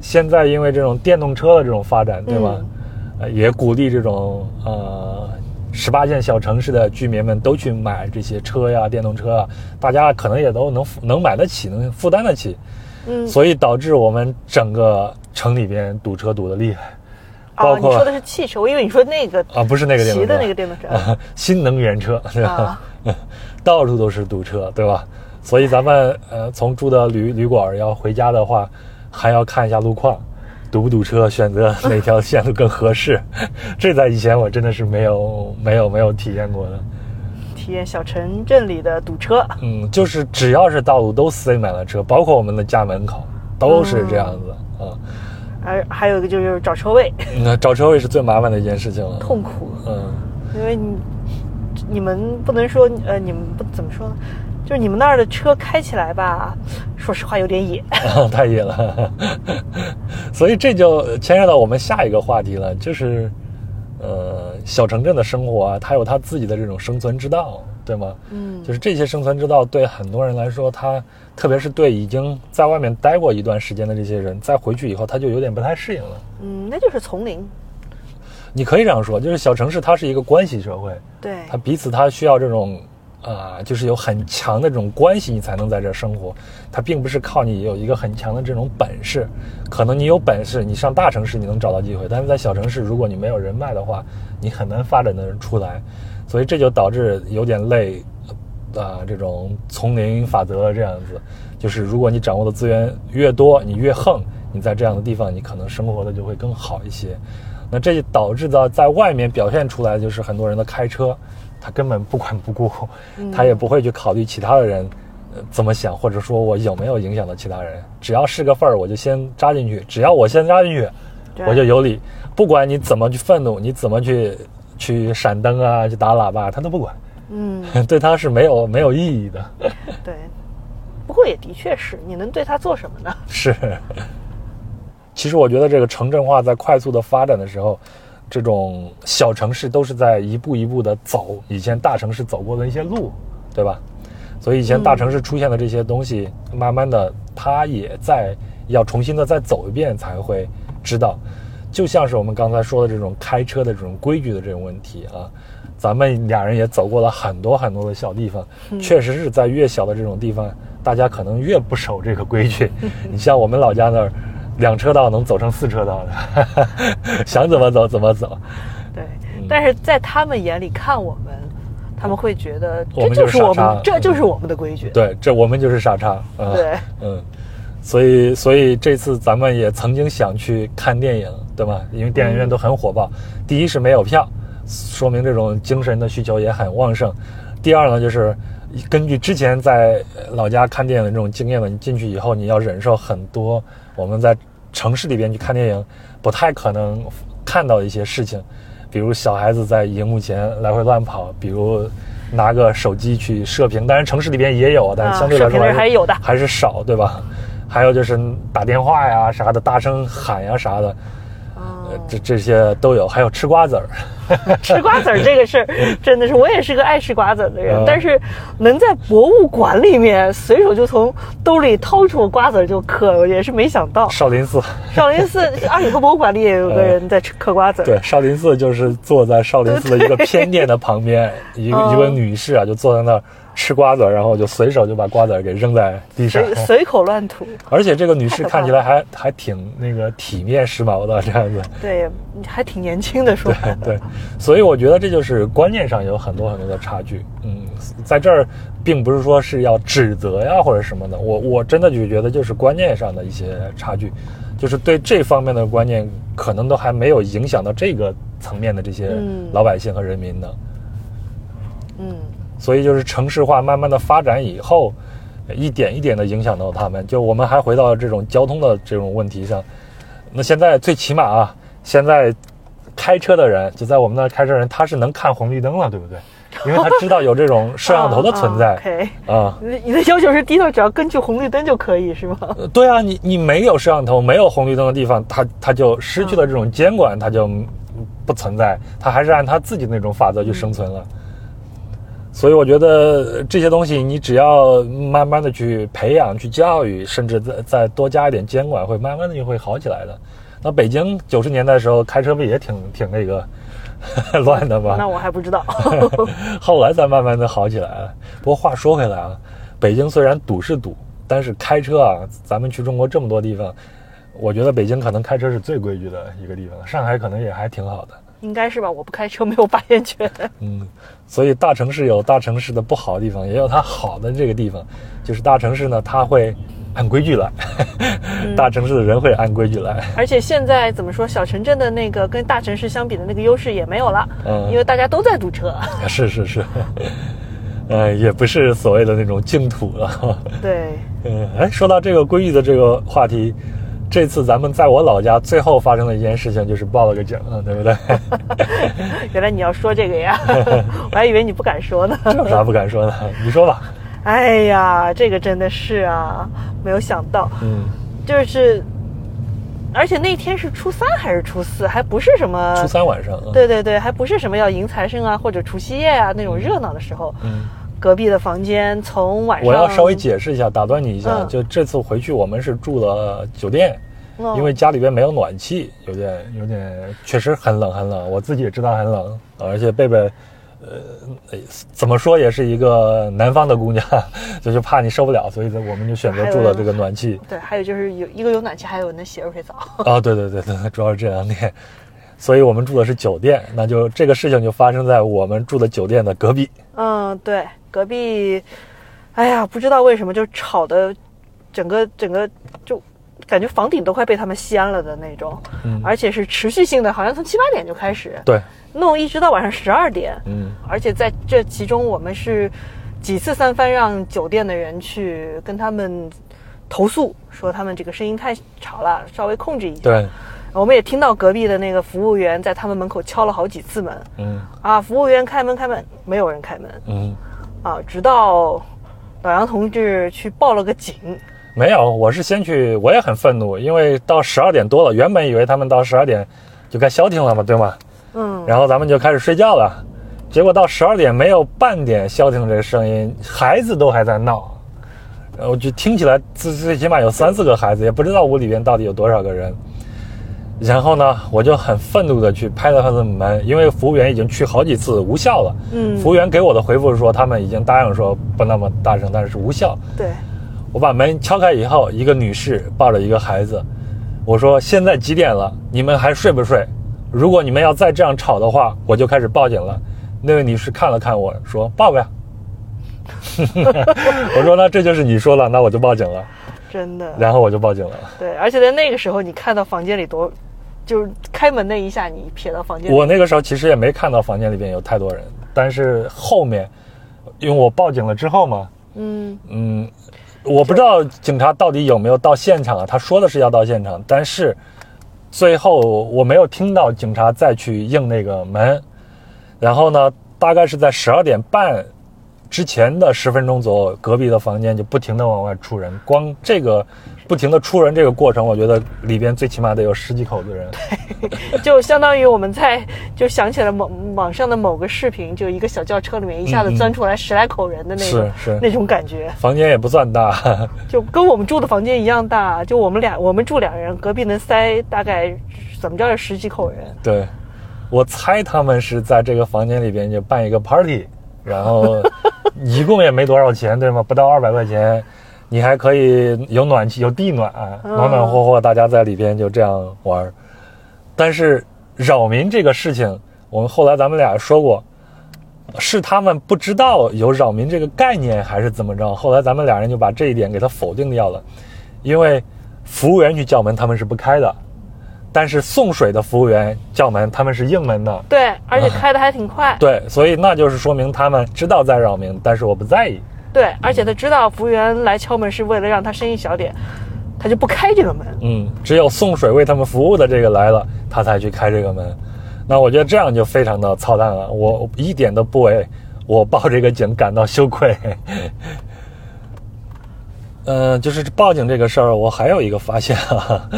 现在因为这种电动车的这种发展，对吧？呃，也鼓励这种呃十八线小城市的居民们都去买这些车呀、电动车啊，大家可能也都能能买得起，能负担得起，嗯，所以导致我们整个城里边堵车堵得厉害，包哦，你说的是汽车，我以为你说那个啊，不是那个电动车，骑的那个电动车。啊，新能源车是吧？啊 <laughs> 到处都是堵车，对吧？所以咱们呃，从住的旅旅馆要回家的话，还要看一下路况，堵不堵车，选择哪条线路更合适。<laughs> 这在以前我真的是没有没有没有体验过的。体验小城镇里的堵车。嗯，就是只要是道路都塞满了车，包括我们的家门口都是这样子啊。还还有一个就是找车位，那找车位是最麻烦的一件事情了。痛苦，嗯，因为你你们不能说呃，你们不怎么说呢？就是你们那儿的车开起来吧，说实话有点野。<laughs> 太野了，<laughs> 所以这就牵涉到我们下一个话题了，就是，呃，小城镇的生活啊，它有它自己的这种生存之道，对吗？嗯就是这些生存之道对很多人来说，他特别是对已经在外面待过一段时间的这些人，再回去以后，他就有点不太适应了。嗯，那就是丛林。你可以这样说，就是小城市它是一个关系社会，对，它彼此它需要这种啊、就是有很强的这种关系，你才能在这儿生活。它并不是靠你有一个很强的这种本事，可能你有本事，你上大城市你能找到机会，但是在小城市，如果你没有人脉的话，你很难发展的出来。所以这就导致有点累，啊、这种丛林法则这样子，就是如果你掌握的资源越多，你越横，你在这样的地方，你可能生活的就会更好一些。那这就导致到在外面表现出来就是很多人的开车，他根本不管不顾，他也不会去考虑其他的人呃怎么想，或者说我有没有影响到其他人，只要是个份儿，我就先扎进去，只要我先扎进去，我就有理，不管你怎么去愤怒，你怎么去去闪灯啊，去打喇叭，他都不管，嗯，<laughs> 对他是没有没有意义的，<laughs> 对。不过也的确是，你能对他做什么呢？是。<laughs> 其实我觉得这个城镇化在快速的发展的时候，这种小城市都是在一步一步的走以前大城市走过的一些路，对吧？所以以前大城市出现的这些东西，慢慢的它也在要重新的再走一遍才会知道。就像是我们刚才说的这种开车的这种规矩的这种问题啊，咱们俩人也走过了很多很多的小地方，确实是在越小的这种地方，大家可能越不守这个规矩。<laughs> 你像我们老家那儿，两车道能走成四车道的，<laughs> 想怎么走怎么走。对，嗯但是在他们眼里看我们，他们会觉得这就是我们，这就是我们的规矩。对，这我们就是傻叉。嗯、对，嗯，所以所以这次咱们也曾经想去看电影，对吧？因为电影院都很火爆。第一是没有票，说明这种精神的需求也很旺盛。第二呢，就是根据之前在老家看电影的这种经验呢，你进去以后，你要忍受很多我们在城市里边去看电影不太可能看到一些事情，比如小孩子在荧幕前来回乱跑，比如拿个手机去射频，当然城市里边也有，但相对来说的还是有的还是少，对吧？还有就是打电话呀啥的，大声喊呀啥的，这这些都有，还有吃瓜子儿，<laughs> 吃瓜子儿这个事儿，<laughs> 真的是我也是个爱吃瓜子儿的人，嗯但是能在博物馆里面随手就从兜里掏出瓜子儿就嗑，我也是没想到。少林寺。<laughs> 少林寺阿里河博物馆里也有个人在吃嗑瓜子儿。对，少林寺就是坐在少林寺的一个偏殿的旁边，一个嗯一个女士啊，就坐在那儿吃瓜子，然后就随手就把瓜子给扔在地上。随随口乱吐，<laughs> 而且这个女士看起来还 <laughs> 还挺那个体面时髦的这样子。对，还挺年轻的说法的。对，所以我觉得这就是观念上有很多很多的差距。嗯，在这儿并不是说是要指责呀或者什么的，我我真的就觉得就是观念上的一些差距，就是对这方面的观念可能都还没有影响到这个层面的这些嗯老百姓和人民的。嗯，所以就是城市化慢慢的发展以后，一点一点的影响到他们。就我们还回到这种交通的这种问题上，那现在最起码啊，现在开车的人就在我们那儿开车人，他是能看红绿灯了，对不对？<laughs> 因为他知道有这种摄像头的存在啊。你的要求是低到只要根据红绿灯就可以是吗？呃 <laughs> 对啊，你你没有摄像头、没有红绿灯的地方，它它就失去了这种监管，它就不存在，它还是按它自己那种法则去生存了。所以我觉得这些东西，你只要慢慢的去培养、去教育，甚至再再多加一点监管，会慢慢的就会好起来的。那北京九十年代的时候开车不也挺挺那个 <laughs> 乱的吗？那我还不知道。<laughs> 后来才慢慢的好起来了。不过话说回来啊，北京虽然堵是堵，但是开车啊，咱们去中国这么多地方，我觉得北京可能开车是最规矩的一个地方，上海可能也还挺好的。应该是吧？我不开车，没有发言权。<laughs> 嗯，所以大城市有大城市的不好的地方，也有它好的这个地方，就是大城市呢，它会按规矩来，大城市的人会按规矩来。而且现在怎么说，小城镇的那个跟大城市相比的那个优势也没有了，嗯因为大家都在堵车。是 <laughs> 是是，<laughs> 呃，也不是所谓的那种净土了。对，嗯，哎，说到这个规矩的这个话题，这次咱们在我老家最后发生的一件事情就是报了个警，对不对？<laughs> 原来你要说这个呀，<laughs> 我还以为你不敢说呢。这有啥不敢说的？你说吧。哎呀，这个真的是啊，没有想到，嗯，就是，而且那天是初三还是初四，还不是什么初三晚上，啊，对对对，还不是什么要迎财神啊或者除夕夜啊那种热闹的时候。嗯，隔壁的房间从晚上，我要稍微解释一下，打断你一下，嗯就这次回去我们是住了酒店，嗯因为家里边没有暖气，有点有点确实很冷很冷，我自己也知道很冷，而且贝贝，呃，怎么说也是一个南方的姑娘，<laughs> 就是怕你受不了，所以呢我们就选择住了这个暖气。<laughs> 对，还有就是有一个有暖气，还有那洗热水澡。啊，对对对对，主要是这两点，所以我们住的是酒店，那就这个事情就发生在我们住的酒店的隔壁。嗯，对，隔壁，哎呀，不知道为什么就吵的，整个整个就感觉房顶都快被他们掀了的那种，嗯。而且是持续性的，好像从七八点就开始对，弄，一直到晚上十二点。嗯。而且在这其中，我们是几次三番让酒店的人去跟他们投诉，说他们这个声音太吵了，稍微控制一下。对，我们也听到隔壁的那个服务员在他们门口敲了好几次门，嗯。啊，服务员开门开门，没有人开门嗯，啊，直到老杨同志去报了个警，没有，我是先去，我也很愤怒，因为到十二点多了，原本以为他们到十二点就该消停了嘛，对吗？嗯，然后咱们就开始睡觉了，结果到十二点没有半点消停这个声音，孩子都还在闹，然后就听起来最最起码有三四个孩子，也不知道屋里边到底有多少个人。然后呢，我就很愤怒的去拍了他的门，因为服务员已经去好几次无效了。嗯服务员给我的回复是说他们已经答应说不那么大声，但是无效。对，我把门敲开以后，一个女士抱着一个孩子，我说现在几点了？你们还睡不睡？如果你们要再这样吵的话，我就开始报警了。那位女士看了看我说报呗。<laughs> <laughs> 我说那这就是你说了，那我就报警了。真的，然后我就报警了。对，而且在那个时候，你看到房间里多，就是开门那一下，你瞥到房间里，我那个时候其实也没看到房间里边有太多人，但是后面，因为我报警了之后嘛，嗯嗯，我不知道警察到底有没有到现场啊？他说的是要到现场，但是最后我没有听到警察再去应那个门。然后呢，大概是在十二点半之前的十分钟左右，隔壁的房间就不停的往外出人。光这个不停的出人这个过程，我觉得里边最起码得有十几口子人。就相当于我们在就想起了某网上的某个视频，就一个小轿车里面一下子钻出来十来口人的那种，是是那种感觉，房间也不算大，<laughs> 就跟我们住的房间一样大。就我们俩，我们住两人，隔壁能塞大概怎么着有十几口人。对，我猜他们是在这个房间里边就办一个 party，然后 <laughs> 一共也没多少钱，对吗？不到二百块钱，你还可以有暖气，有地暖，嗯暖暖和和，大家在里边就这样玩儿。但是扰民这个事情，我们后来咱们俩说过，是他们不知道有扰民这个概念，还是怎么着？后来咱们俩人就把这一点给他否定掉了，因为服务员去叫门他们是不开的，但是送水的服务员叫门，他们是应门的。对，而且开的还挺快。对，所以那就是说明他们知道在扰民，但是我不在意。对，而且他知道服务员来敲门是为了让他生意小点，他就不开这个门。嗯，只有送水为他们服务的这个来了，他才去开这个门。那我觉得这样就非常的操蛋了，我一点都不为我报这个警感到羞愧。嗯，就是报警这个事儿，我还有一个发现啊，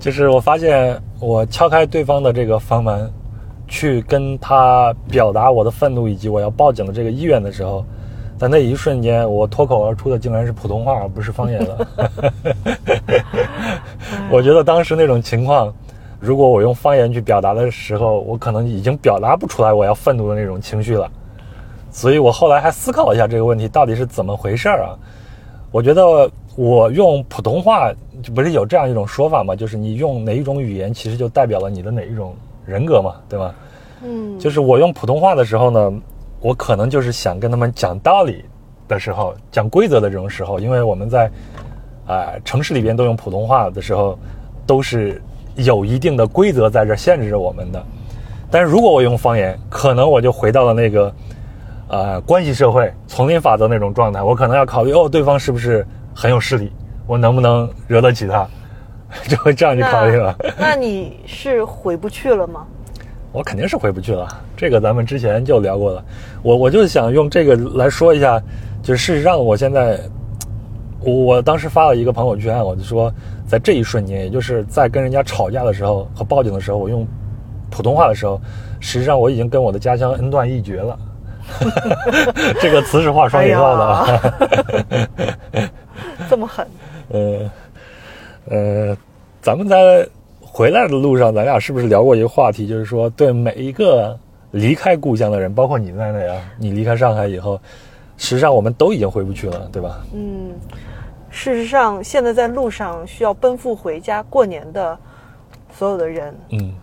就是我发现我敲开对方的这个房门，去跟他表达我的愤怒以及我要报警的这个意愿的时候，在那一瞬间，我脱口而出的竟然是普通话，而不是方言了。<laughs> 我觉得当时那种情况，如果我用方言去表达的时候，我可能已经表达不出来我要愤怒的那种情绪了。所以我后来还思考了一下这个问题到底是怎么回事儿啊。我觉得我用普通话，不是有这样一种说法吗？就是你用哪一种语言，其实就代表了你的哪一种人格嘛，对吧？嗯，就是我用普通话的时候呢，我可能就是想跟他们讲道理的时候，讲规则的这种时候，因为我们在啊城市里边都用普通话的时候，都是有一定的规则在这限制着我们的。但是如果我用方言，可能我就回到了那个。呃，关系社会丛林法则那种状态，我可能要考虑哦，对方是不是很有势力，我能不能惹得起他，<laughs> 就会这样去考虑了。那你是回不去了吗？我肯定是回不去了，这个咱们之前就聊过了。我我就想用这个来说一下，就是事实上，我现在，我当时发了一个朋友圈，我就说，在这一瞬间，也就是在跟人家吵架的时候和报警的时候，我用普通话的时候，实际上我已经跟我的家乡恩断义绝了。这个词是画双引号的啊，这么狠。<laughs> 呃呃，咱们在回来的路上，咱俩是不是聊过一个话题？就是说，对每一个离开故乡的人，包括你在内啊，你离开上海以后，实际上我们都已经回不去了，对吧？嗯，事实上，现在在路上需要奔赴回家过年的所有的人，嗯，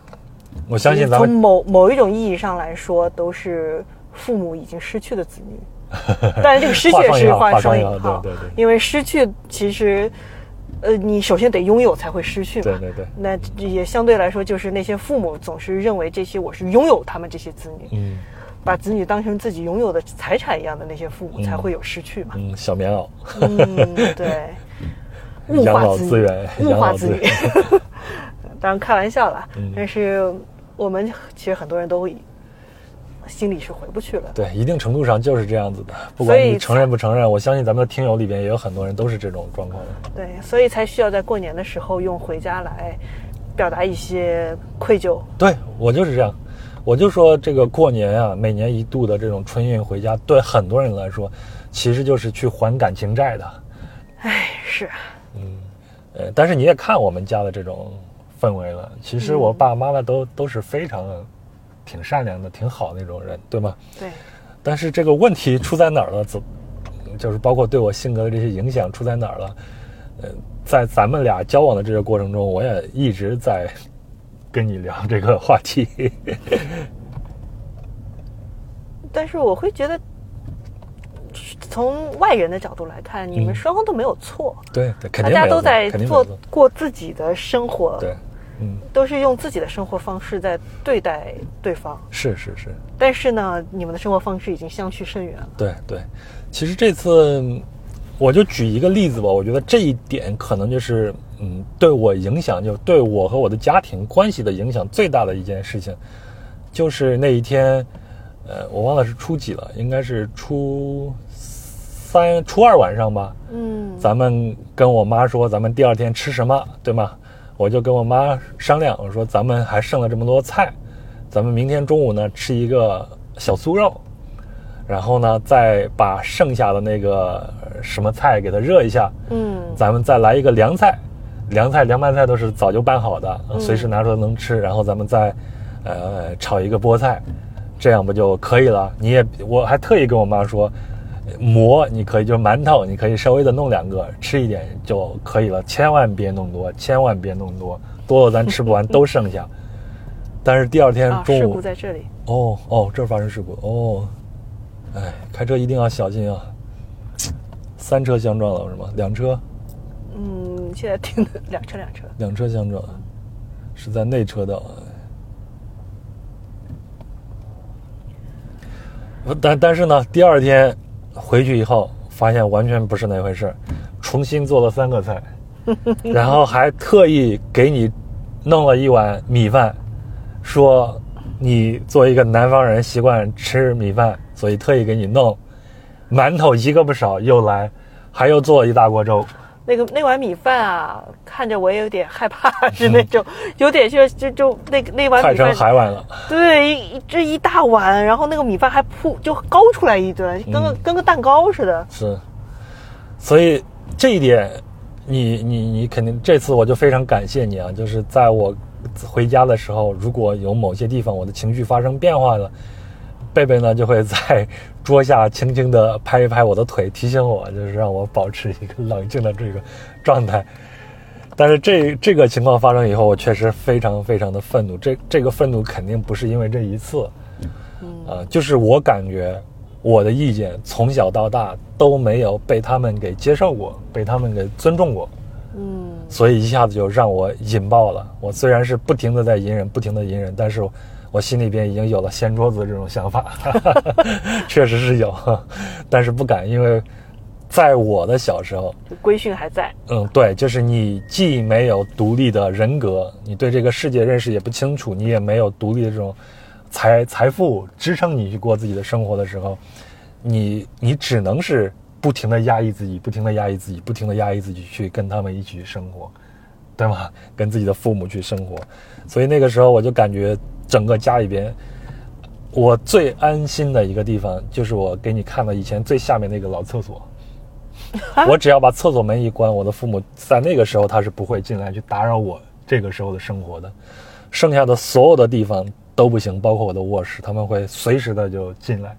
我相信咱们从某某一种意义上来说，都是。父母已经失去的子女，<laughs> 但是这个失去是画双引号，对对对，因为失去其实，呃，你首先得拥有才会失去嘛，对对对。那也相对来说，就是那些父母总是认为这些我是拥有他们这些子女，嗯，把子女当成自己拥有的财产一样的那些父母才会有失去嘛，嗯，小棉袄，嗯，对，<laughs> 物化资源，物化子女，<laughs> 当然开玩笑了，但是我们其实很多人都会。心里是回不去了。对，一定程度上就是这样子的。不管你承认不承认，我相信咱们的听友里边也有很多人都是这种状况。对，所以才需要在过年的时候用回家来表达一些愧疚。对我就是这样，我就说这个过年啊，每年一度的这种春运回家，对很多人来说，其实就是去还感情债的。哎，是。嗯，呃，但是你也看我们家的这种氛围了，其实我爸爸妈妈都都是非常。挺善良的，挺好那种人，对吗？对。但是这个问题出在哪儿了？怎，就是包括对我性格的这些影响出在哪儿了？呃，在咱们俩交往的这个过程中，我也一直在跟你聊这个话题。<laughs> 但是我会觉得，从外人的角度来看，你们双方都没有错。对对，大家都在做过自己的生活。对。嗯，都是用自己的生活方式在对待对方。是是是。但是呢，你们的生活方式已经相去甚远了。对对，其实这次我就举一个例子吧，我觉得这一点可能就是嗯，对我影响，就对我和我的家庭关系的影响最大的一件事情，就是那一天，呃，我忘了是初几了，应该是初三、初二晚上吧。嗯。咱们跟我妈说，咱们第二天吃什么，对吗？我就跟我妈商量，我说咱们还剩了这么多菜，咱们明天中午呢吃一个小酥肉，然后呢再把剩下的那个什么菜给它热一下，嗯，咱们再来一个凉菜，凉菜凉拌菜都是早就拌好的，随时拿出来能吃，然后咱们再，呃，炒一个菠菜，这样不就可以了？你也，我还特意跟我妈说。馍你可以就馒头，你可以稍微的弄两个吃一点就可以了，千万别弄多，千万别弄多，多了咱吃不完都剩下。<laughs> 但是第二天中午，事故在这里。哦哦，这儿发生事故哦，哎，开车一定要小心啊！三车相撞了是吗？两车？嗯，现在停的两车两车。两车相撞，是在内车道。但但是呢，第二天回去以后，发现完全不是那回事儿，重新做了三个菜，<laughs> 然后还特意给你弄了一碗米饭，说你作为一个南方人习惯吃米饭，所以特意给你弄馒头一个不少，又来，还又做了一大锅粥。那个那碗米饭啊，看着我也有点害怕，<laughs> 是那种有点就就就那个那碗米饭，海碗了。对，一这一大碗，然后那个米饭还铺就高出来一顿，跟个、嗯跟个蛋糕似的。是，所以这一点，你你你肯定这次我就非常感谢你啊！就是在我回家的时候，如果有某些地方我的情绪发生变化了，贝贝呢就会在桌下轻轻地拍一拍我的腿，提醒我，就是让我保持一个冷静的这个状态。但是这这个情况发生以后，我确实非常非常的愤怒。这这个愤怒肯定不是因为这一次，啊、就是我感觉我的意见从小到大都没有被他们给接受过，被他们给尊重过，嗯，所以一下子就让我引爆了。我虽然是不停的在隐忍，不停的隐忍，但是我心里边已经有了掀桌子这种想法，<laughs> 确实是有，<laughs> 但是不敢，因为在我的小时候，规训还在。嗯，对，就是你既没有独立的人格，你对这个世界认识也不清楚，你也没有独立的这种财财富支撑你去过自己的生活的时候，你你只能是不停的压抑自己，不停的压抑自己，不停的压抑自己去跟他们一起去生活，对吗？跟自己的父母去生活，所以那个时候我就感觉整个家里边。我最安心的一个地方，就是我给你看的以前最下面那个老厕所。<laughs> 我只要把厕所门一关，我的父母在那个时候他是不会进来去打扰我这个时候的生活的。剩下的所有的地方都不行，包括我的卧室，他们会随时的就进来。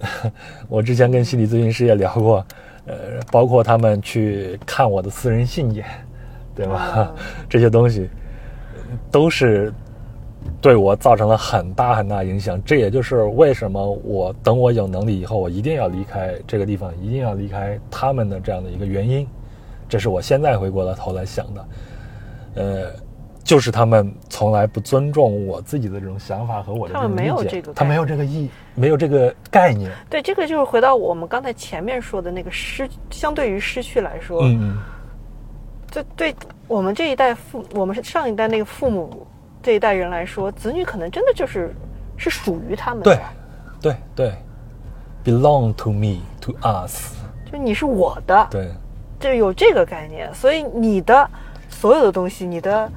<laughs> 我之前跟心理咨询师也聊过，呃，包括他们去看我的私人信件，对吧？哦 <laughs> 这些东西都是对我造成了很大很大影响。这也就是为什么我等我有能力以后，我一定要离开这个地方，一定要离开他们的这样的一个原因。这是我现在回过了头来想的，呃，就是他们从来不尊重我自己的这种想法和我的这他们没有这个他没有这个意，没有这个概念。对，这个就是回到我们刚才前面说的那个失，相对于失去来说，嗯嗯，这对我们这一代父，我们是上一代那个父母这一代人来说，子女可能真的就是是属于他们的，对，对对，belong to me to us，就你是我的，对。这有这个概念，所以你的所有的东西，你的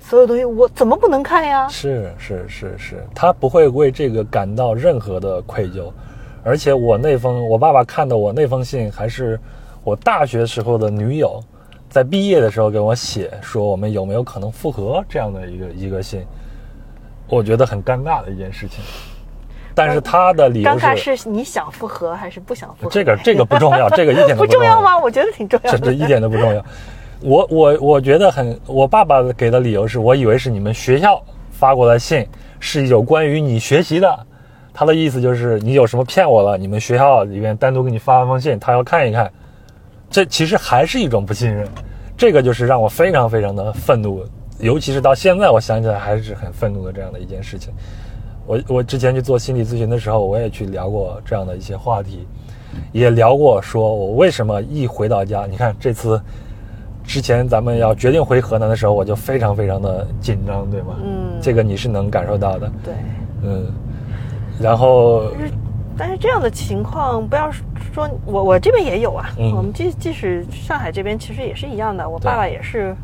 所有东西，我怎么不能看呀？是是是是，他不会为这个感到任何的愧疚，而且我那封我爸爸看的我那封信，还是我大学时候的女友，在毕业的时候给我写说我们有没有可能复合这样的一个一个信，我觉得很尴尬的一件事情。但是他的理由尴尬是，你想复合还是不想复合？这个这个不重要，<laughs> 这个一点都不不要重要吗？我觉得挺重要的。这这一点都不重要。我我我觉得很，我爸爸给的理由是我以为是你们学校发过来信，是有关于你学习的。他的意思就是你有什么骗我了，你们学校里面单独给你发了封信，他要看一看。这其实还是一种不信任，这个就是让我非常非常的愤怒，尤其是到现在我想起来还是很愤怒的这样的一件事情。我我之前去做心理咨询的时候，我也去聊过这样的一些话题，也聊过说我为什么一回到家，你看这次之前咱们要决定回河南的时候，我就非常非常的紧张，对吗？嗯这个你是能感受到的，对，嗯。然后就是但是这样的情况，不要说我我这边也有啊。嗯我们即即使上海这边其实也是一样的，我爸爸也是，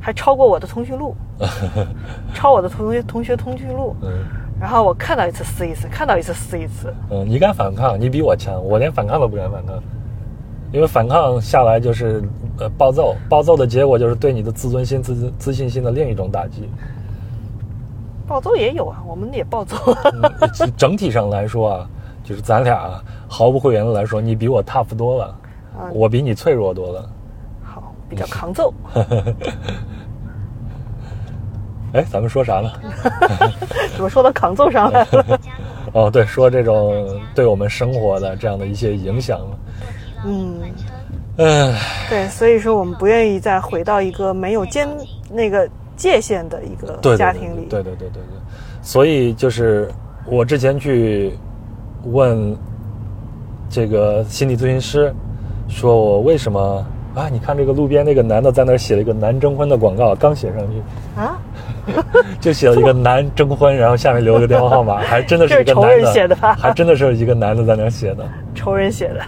还超过我的通讯录，<laughs> 超我的同学同学通讯录。嗯然后我看到一次撕一次，看到一次撕一次。嗯，你敢反抗，你比我强，我连反抗都不敢反抗，因为反抗下来就是呃暴揍，暴揍的结果就是对你的自尊心、自自信心的另一种打击。暴揍也有啊，我们也暴揍。嗯整体上来说啊，就是咱俩毫不讳言的来说，你比我 tough 多了，啊我比你脆弱多了。好，比较抗揍。<laughs> 哎，咱们说啥呢？<laughs> 怎么说到抗揍上来了？<laughs> 哦，对，说这种对我们生活的这样的一些影响嘛。嗯，嗯，对，所以说我们不愿意再回到一个没有坚那个界限的一个家庭里。对对对对对对，所以就是我之前去问这个心理咨询师，说我为什么啊？你看这个路边那个男的在那儿写了一个男征婚的广告，刚写上去啊，<laughs> 就写了一个男征婚，然后下面留了个电话号码，还真的是一个仇男的，人写的还真的是一个男的在那儿写的。仇人写的。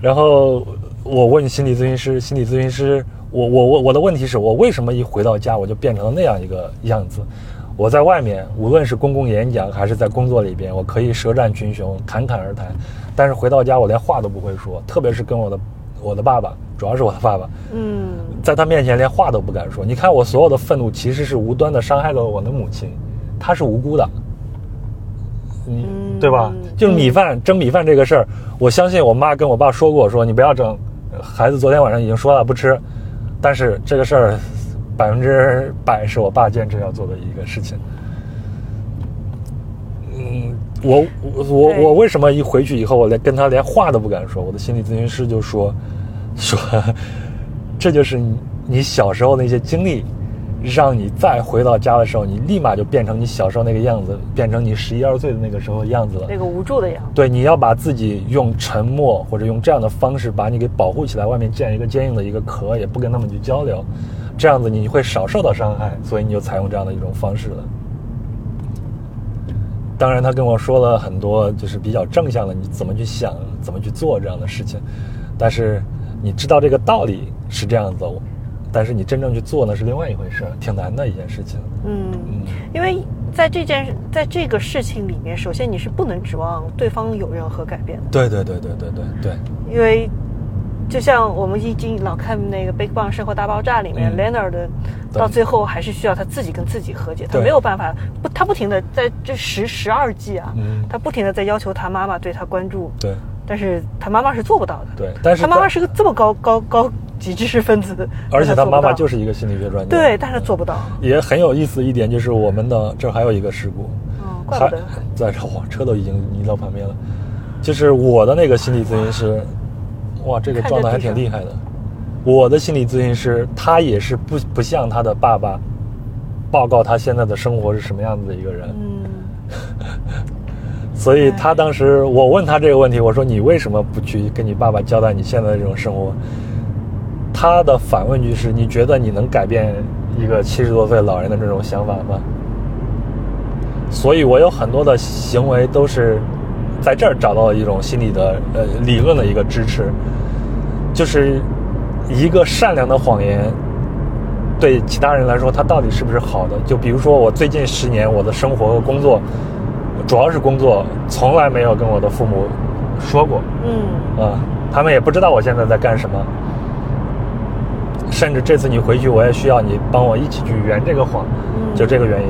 然后我问心理咨询师，心理咨询师，我我我我的问题是我为什么一回到家我就变成了那样一个样子？我在外面，无论是公共演讲还是在工作里边，我可以舌战群雄，侃侃而谈，但是回到家我连话都不会说，特别是跟我的我的爸爸，主要是我的爸爸，嗯，在他面前连话都不敢说。你看我所有的愤怒其实是无端的伤害了我的母亲，她是无辜的。你嗯对吧？就是米饭蒸米饭这个事儿，我相信我妈跟我爸说过，说你不要蒸，孩子昨天晚上已经说了不吃，但是这个事儿百分之百是我爸坚持要做的一个事情。嗯，我我我为什么一回去以后，我连跟他连话都不敢说？我的心理咨询师就说说，<laughs> 这就是你你小时候那些经历，让你再回到家的时候，你立马就变成你小时候那个样子，变成你十一二岁的那个时候的样子了。那个无助的样子。对，你要把自己用沉默或者用这样的方式把你给保护起来，外面建一个坚硬的一个壳，也不跟他们去交流，这样子你会少受到伤害，所以你就采用这样的一种方式了。当然，他跟我说了很多就是比较正向的，你怎么去想，怎么去做这样的事情。但是你知道这个道理是这样子，但是你真正去做呢是另外一回事，挺难的一件事情。嗯，嗯，因为在这件在这个事情里面，首先你是不能指望对方有任何改变的，对对对对对对。对，因为就像我们已经老看那个《Big Bang 生活大爆炸》里面、嗯。Leonard 的，到最后还是需要他自己跟自己和解，他没有办法不，他不停的在这十十二季啊，嗯。他不停的在要求他妈妈对他关注，对。但是他妈妈是做不到的。对，但是他妈妈是个这么高高高级知识分子，而且他妈妈就是一个心理学专家。对，但是做不到。也很有意思一点就是我们的这儿还有一个事故，嗯，怪不得。还在这哇，车都已经移到旁边了。就是我的那个心理咨询师，哇，这个撞的还挺厉害的。我的心理咨询师，他也是不不像他的爸爸报告他现在的生活是什么样子的一个人，嗯，所以他当时我问他这个问题，我说你为什么不去跟你爸爸交代你现在的这种生活？他的反问句是：你觉得你能改变一个七十多岁老人的这种想法吗？所以我有很多的行为都是在这儿找到了一种心理的呃理论的一个支持，就是一个善良的谎言对其他人来说，它到底是不是好的？就比如说我最近十年我的生活和工作，主要是工作，从来没有跟我的父母说过。嗯，啊，他们也不知道我现在在干什么，甚至这次你回去，我也需要你帮我一起去圆这个谎，嗯就这个原因，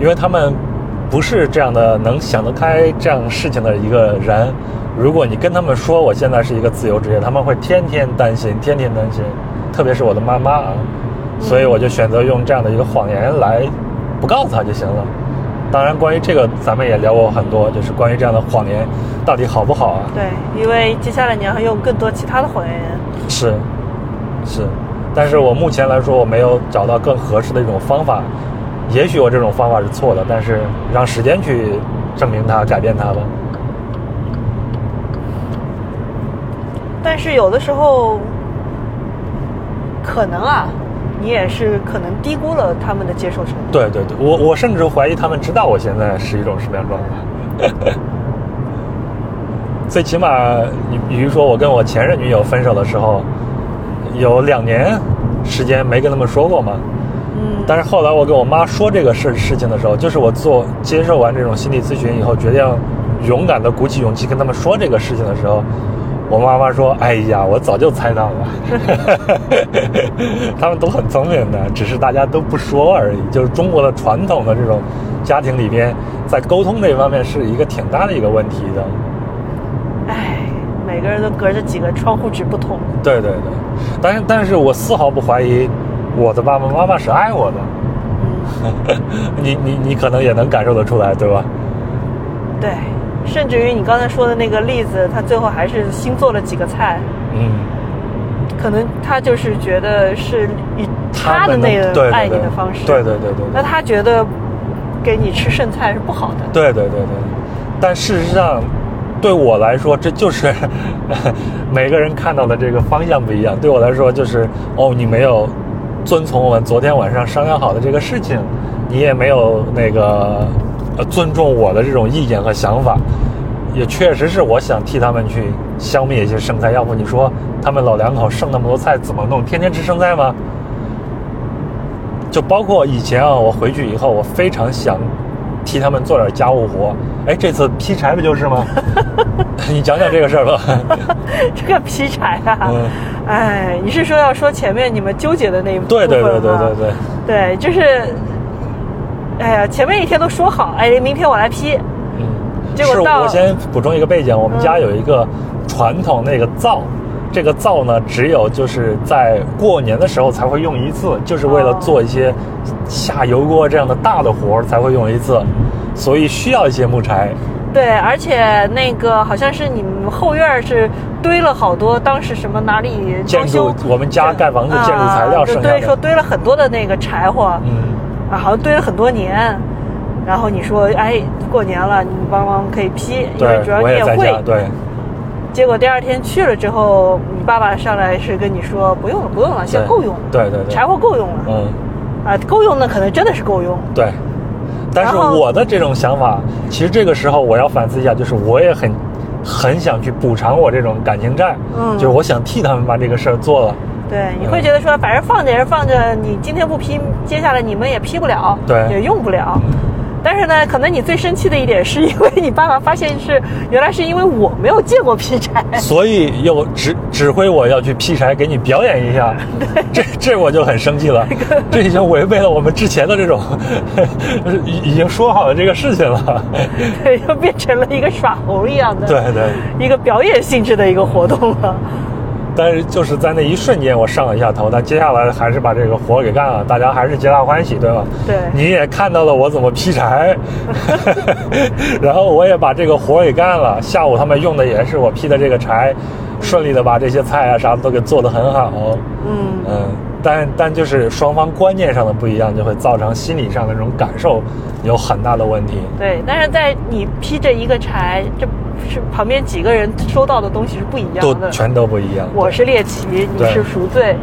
因为他们不是这样的能想得开这样事情的一个人。如果你跟他们说我现在是一个自由职业，他们会天天担心，天天担心，特别是我的妈妈啊，所以我就选择用这样的一个谎言来不告诉他就行了。当然，关于这个咱们也聊过很多，就是关于这样的谎言到底好不好啊？对，因为接下来你要用更多其他的谎言。是，是，但是我目前来说，我没有找到更合适的一种方法。也许我这种方法是错的，但是让时间去证明它、改变它吧。但是有的时候，可能啊，你也是可能低估了他们的接受程度。对对对，我我甚至怀疑他们知道我现在是一种什么样状态。<laughs> 最起码，你比如说我跟我前任女友分手的时候，有两年时间没跟他们说过嘛。嗯，但是后来我跟我妈说这个事事情的时候，就是我做接受完这种心理咨询以后，决定勇敢的鼓起勇气跟他们说这个事情的时候，我妈妈说：“哎呀，我早就猜到了。<laughs> ”他们都很聪明的，只是大家都不说而已。就是中国的传统的这种家庭里边，在沟通这方面是一个挺大的一个问题的。唉，每个人都隔着几个窗户纸不同。对对对，但是但是我丝毫不怀疑我的爸爸妈妈是爱我的。嗯，<laughs> 你 <laughs> 你你可能也能感受得出来，对吧？对，甚至于你刚才说的那个例子，他最后还是新做了几个菜。嗯，可能他就是觉得是以他的那个爱你的方式，对对对对那他觉得给你吃剩菜是不好的。对对对对，但事实上，对我来说，这就是 <laughs> 每个人看到的这个方向不一样。对我来说，就是哦，你没有遵从我们昨天晚上商量好的这个事情，你也没有那个呃尊重我的这种意见和想法。也确实是我想替他们去消灭一些剩菜，要不你说他们老两口剩那么多菜怎么弄？天天吃剩菜吗？就包括以前啊，我回去以后，我非常想替他们做点家务活。哎，这次劈柴不就是吗？<laughs> 你讲讲这个事儿吧。<laughs> 这个劈柴啊，嗯。哎，你是说要说前面你们纠结的那一部分对对对对对对，对，就是，哎呀，前面一天都说好，哎，明天我来劈，嗯，是结果到我先补充一个背景，我们家嗯有一个传统那个灶。这个灶呢，只有就是在过年的时候才会用一次，就是为了哦做一些下油锅这样的大的活儿才会用一次，所以需要一些木柴。对，而且那个好像是你们后院是堆了好多，当时什么哪里建装修筑，我们家盖房子建筑材料啊剩下对，说，堆了很多的那个柴火，嗯，啊，好像堆了很多年。然后你说，哎，过年了，你帮忙可以批，因为主要，你也会家，。对，结果第二天去了之后，你爸爸上来是跟你说，不用了，不用了，现在够用了，对对对柴火够用了。嗯，啊，够用那可能真的是够用。对。但是我的这种想法，其实这个时候我要反思一下，就是我也很很想去补偿我这种感情债，嗯。就是我想替他们把这个事儿做了，对，你会觉得说，反正放着也是放着，你今天不批，接下来你们也批不了，对。也用不了。但是呢，可能你最生气的一点，是因为你爸爸发现是原来是因为我没有见过劈柴，所以又指指挥我要去劈柴给你表演一下，这这我就很生气了，这已经违背了我们之前的这种 <laughs> 已已经说好的这个事情了，对，又变成了一个耍猴一样的，对对。一个表演性质的一个活动了。但是就是在那一瞬间，我上了一下头，但接下来还是把这个活给干了，大家还是皆大欢喜，对吧？对你也看到了我怎么劈柴 <laughs> <laughs> 然后我也把这个活给干了。下午他们用的也是我劈的这个柴，顺利的把这些菜啊啥的都给做得很好。嗯，嗯，但但就是双方观念上的不一样，就会造成心理上的这种感受有很大的问题。对。但是在你劈着一个柴，这是旁边几个人收到的东西是不一样的。全都不一样。我是猎奇，你是赎罪，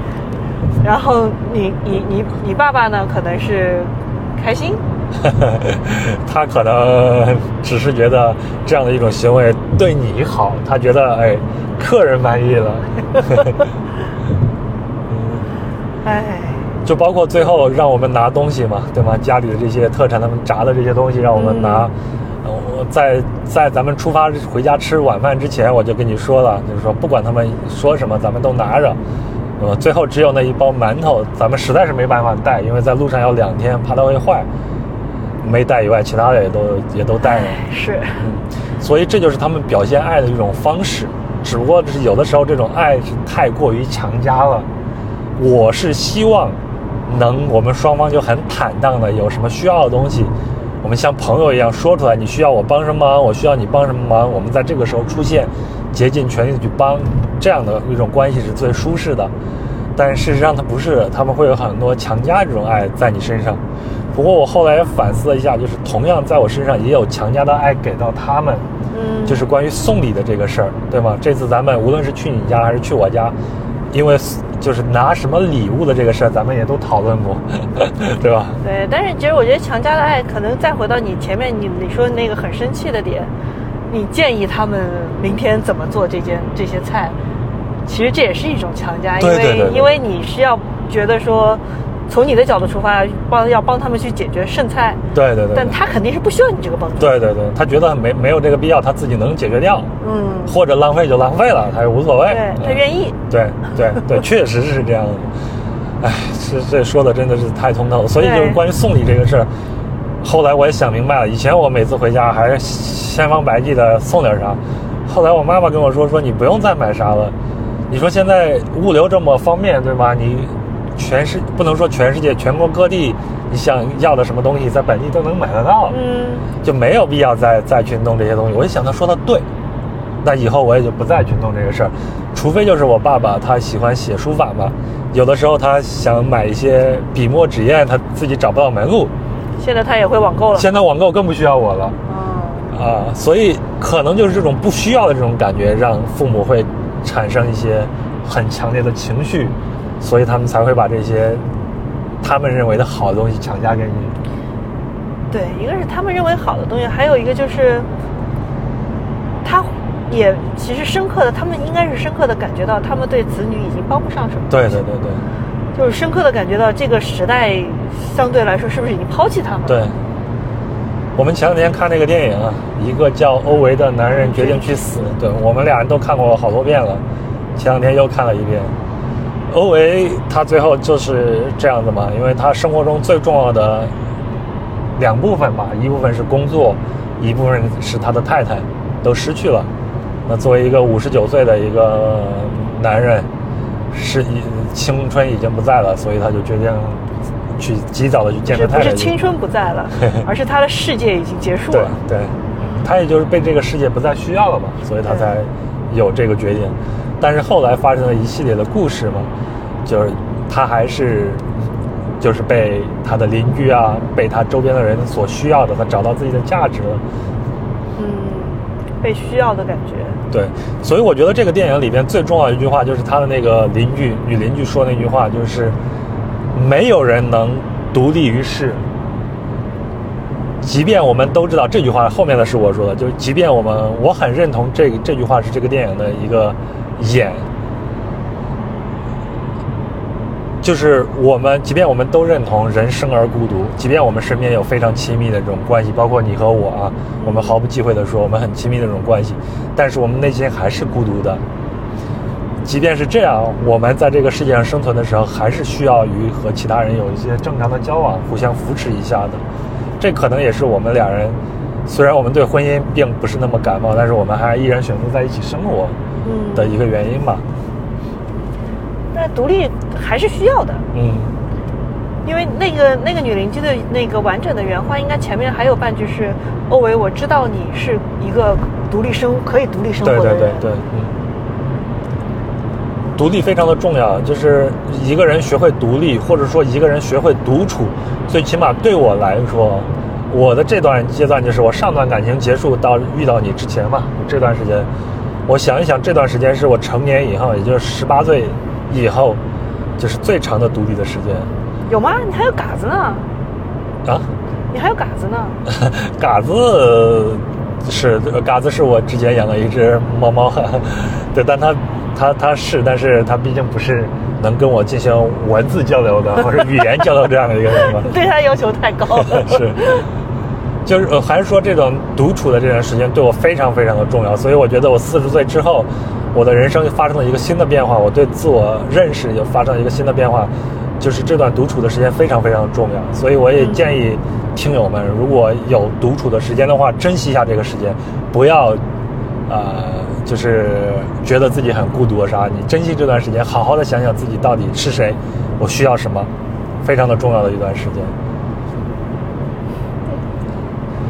然后你你你你爸爸呢，可能是开心，<laughs> 他可能只是觉得这样的一种行为对你好，他觉得哎，客人满意了。<laughs> 哎，就包括最后让我们拿东西嘛，对吗？家里的这些特产，他们炸的这些东西让我们拿。呃我在在咱们出发回家吃晚饭之前，我就跟你说了，就是说不管他们说什么，咱们都拿着。呃，最后只有那一包馒头，咱们实在是没办法带，因为在路上要两天，怕它会坏，没带以外，其他的也都也都带了。是，嗯，所以这就是他们表现爱的一种方式，只不过是有的时候这种爱是太过于强加了。我是希望能我们双方就很坦荡的，有什么需要的东西，我们像朋友一样说出来，你需要我帮什么忙，我需要你帮什么忙，我们在这个时候出现，竭尽全力的去帮，这样的一种关系是最舒适的。但事实上，它不是，他们会有很多强加这种爱在你身上。不过我后来也反思了一下，就是同样在我身上也有强加的爱给到他们，嗯，就是关于送礼的这个事儿，对吗？这次咱们无论是去你家还是去我家，因为就是拿什么礼物的这个事儿，咱们也都讨论过，<laughs> 对吧？对。但是其实我觉得强加的爱，可能再回到你前面你你说那个很生气的点，你建议他们明天怎么做这件这些菜，其实这也是一种强加，因为因为你是要觉得说。从你的角度出发，帮要帮他们去解决剩菜，对对对但他肯定是不需要你这个帮助。对对对，他觉得没没有这个必要，他自己能解决掉，嗯，或者浪费就浪费了，他也无所谓。对他嗯愿意。对对对，<laughs> 确实是这样的。哎，这这说的真的是太通透了。所以就是关于送礼这个事儿，后来我也想明白了。以前我每次回家还是千方百计的送点啥，后来我妈妈跟我说说你不用再买啥了。你说现在物流这么方便，对吧？你全世不能说全世界，全国各地你想要的什么东西，在本地都能买得到。嗯，就没有必要再再去弄这些东西。我就想他说的对，那以后我也就不再去弄这个事儿，除非就是我爸爸他喜欢写书法嘛，有的时候他想买一些笔墨纸砚，他自己找不到门路，现在他也会网购了。现在网购更不需要我了。嗯，啊，所以可能就是这种不需要的这种感觉，让父母会产生一些很强烈的情绪，所以他们才会把这些他们认为的好的东西强加给你。对，一个是他们认为好的东西，还有一个就是，他也其实深刻的，他们应该是深刻的感觉到，他们对子女已经帮不上什么，对对对对就是深刻的感觉到这个时代相对来说是不是已经抛弃他们了？对。我们前两天看那个电影啊，一个叫欧维的男人决定去死。对我们俩人都看过好多遍了，前两天又看了一遍。欧维他最后就是这样子嘛，因为他生活中最重要的两部分吧，一部分是工作，一部分是他的太太，都失去了。那作为一个五十九岁的一个男人，是已青春已经不在了，所以他就决定去及早的去见他太太去。是青春不在了，而是他的世界已经结束了。对，他也就是被这个世界不再需要了嘛，所以他才有这个决定。但是后来发生了一系列的故事嘛，就是他还是就是被他的邻居啊，被他周边的人所需要的，他找到自己的价值了。嗯，被需要的感觉。对，所以我觉得这个电影里边最重要的一句话就是他的那个邻居女邻居说那句话，就是没有人能独立于世。即便我们都知道这句话后面的是我说的，就是即便我们我很认同这个这句话是这个电影的一个演，就是我们即便我们都认同人生而孤独，即便我们身边有非常亲密的这种关系，包括你和我啊，我们毫不忌讳的说我们很亲密的这种关系，但是我们内心还是孤独的。即便是这样，我们在这个世界上生存的时候，还是需要与和其他人有一些正常的交往，互相扶持一下的。这可能也是我们俩人，虽然我们对婚姻并不是那么感冒，但是我们还依然选择在一起生活，的一个原因吧。但独立还是需要的，嗯，因为那个那个女邻居的那个完整的原话，应该前面还有半句是：“欧维，我知道你是一个独立生可以独立生活对的人。对对对，嗯。独立非常的重要，就是一个人学会独立，或者说一个人学会独处，最起码对我来说，我的这段阶段就是我上段感情结束到遇到你之前嘛，这段时间，我想一想，这段时间是我成年以后，也就是十八岁以后，就是最长的独立的时间有吗？你还有嘎子呢，啊。你还有嘎子呢。<laughs> 嘎子是嘎子是我之前养的一只猫猫，<laughs> 对，但它它它是，但是它毕竟不是能跟我进行文字交流的或者语言交流这样的一个人嘛，<laughs> 对它要求太高了。是，就是呃还是说这种独处的这段时间对我非常非常的重要，所以我觉得我四十岁之后，我的人生发生了一个新的变化，我对自我认识也发生了一个新的变化，就是这段独处的时间非常非常的重要，所以我也建议听友们，如果有独处的时间的话，珍惜一下这个时间，不要，呃，就是觉得自己很孤独啊啥，你珍惜这段时间，好好的想想自己到底是谁，我需要什么，非常的重要的一段时间。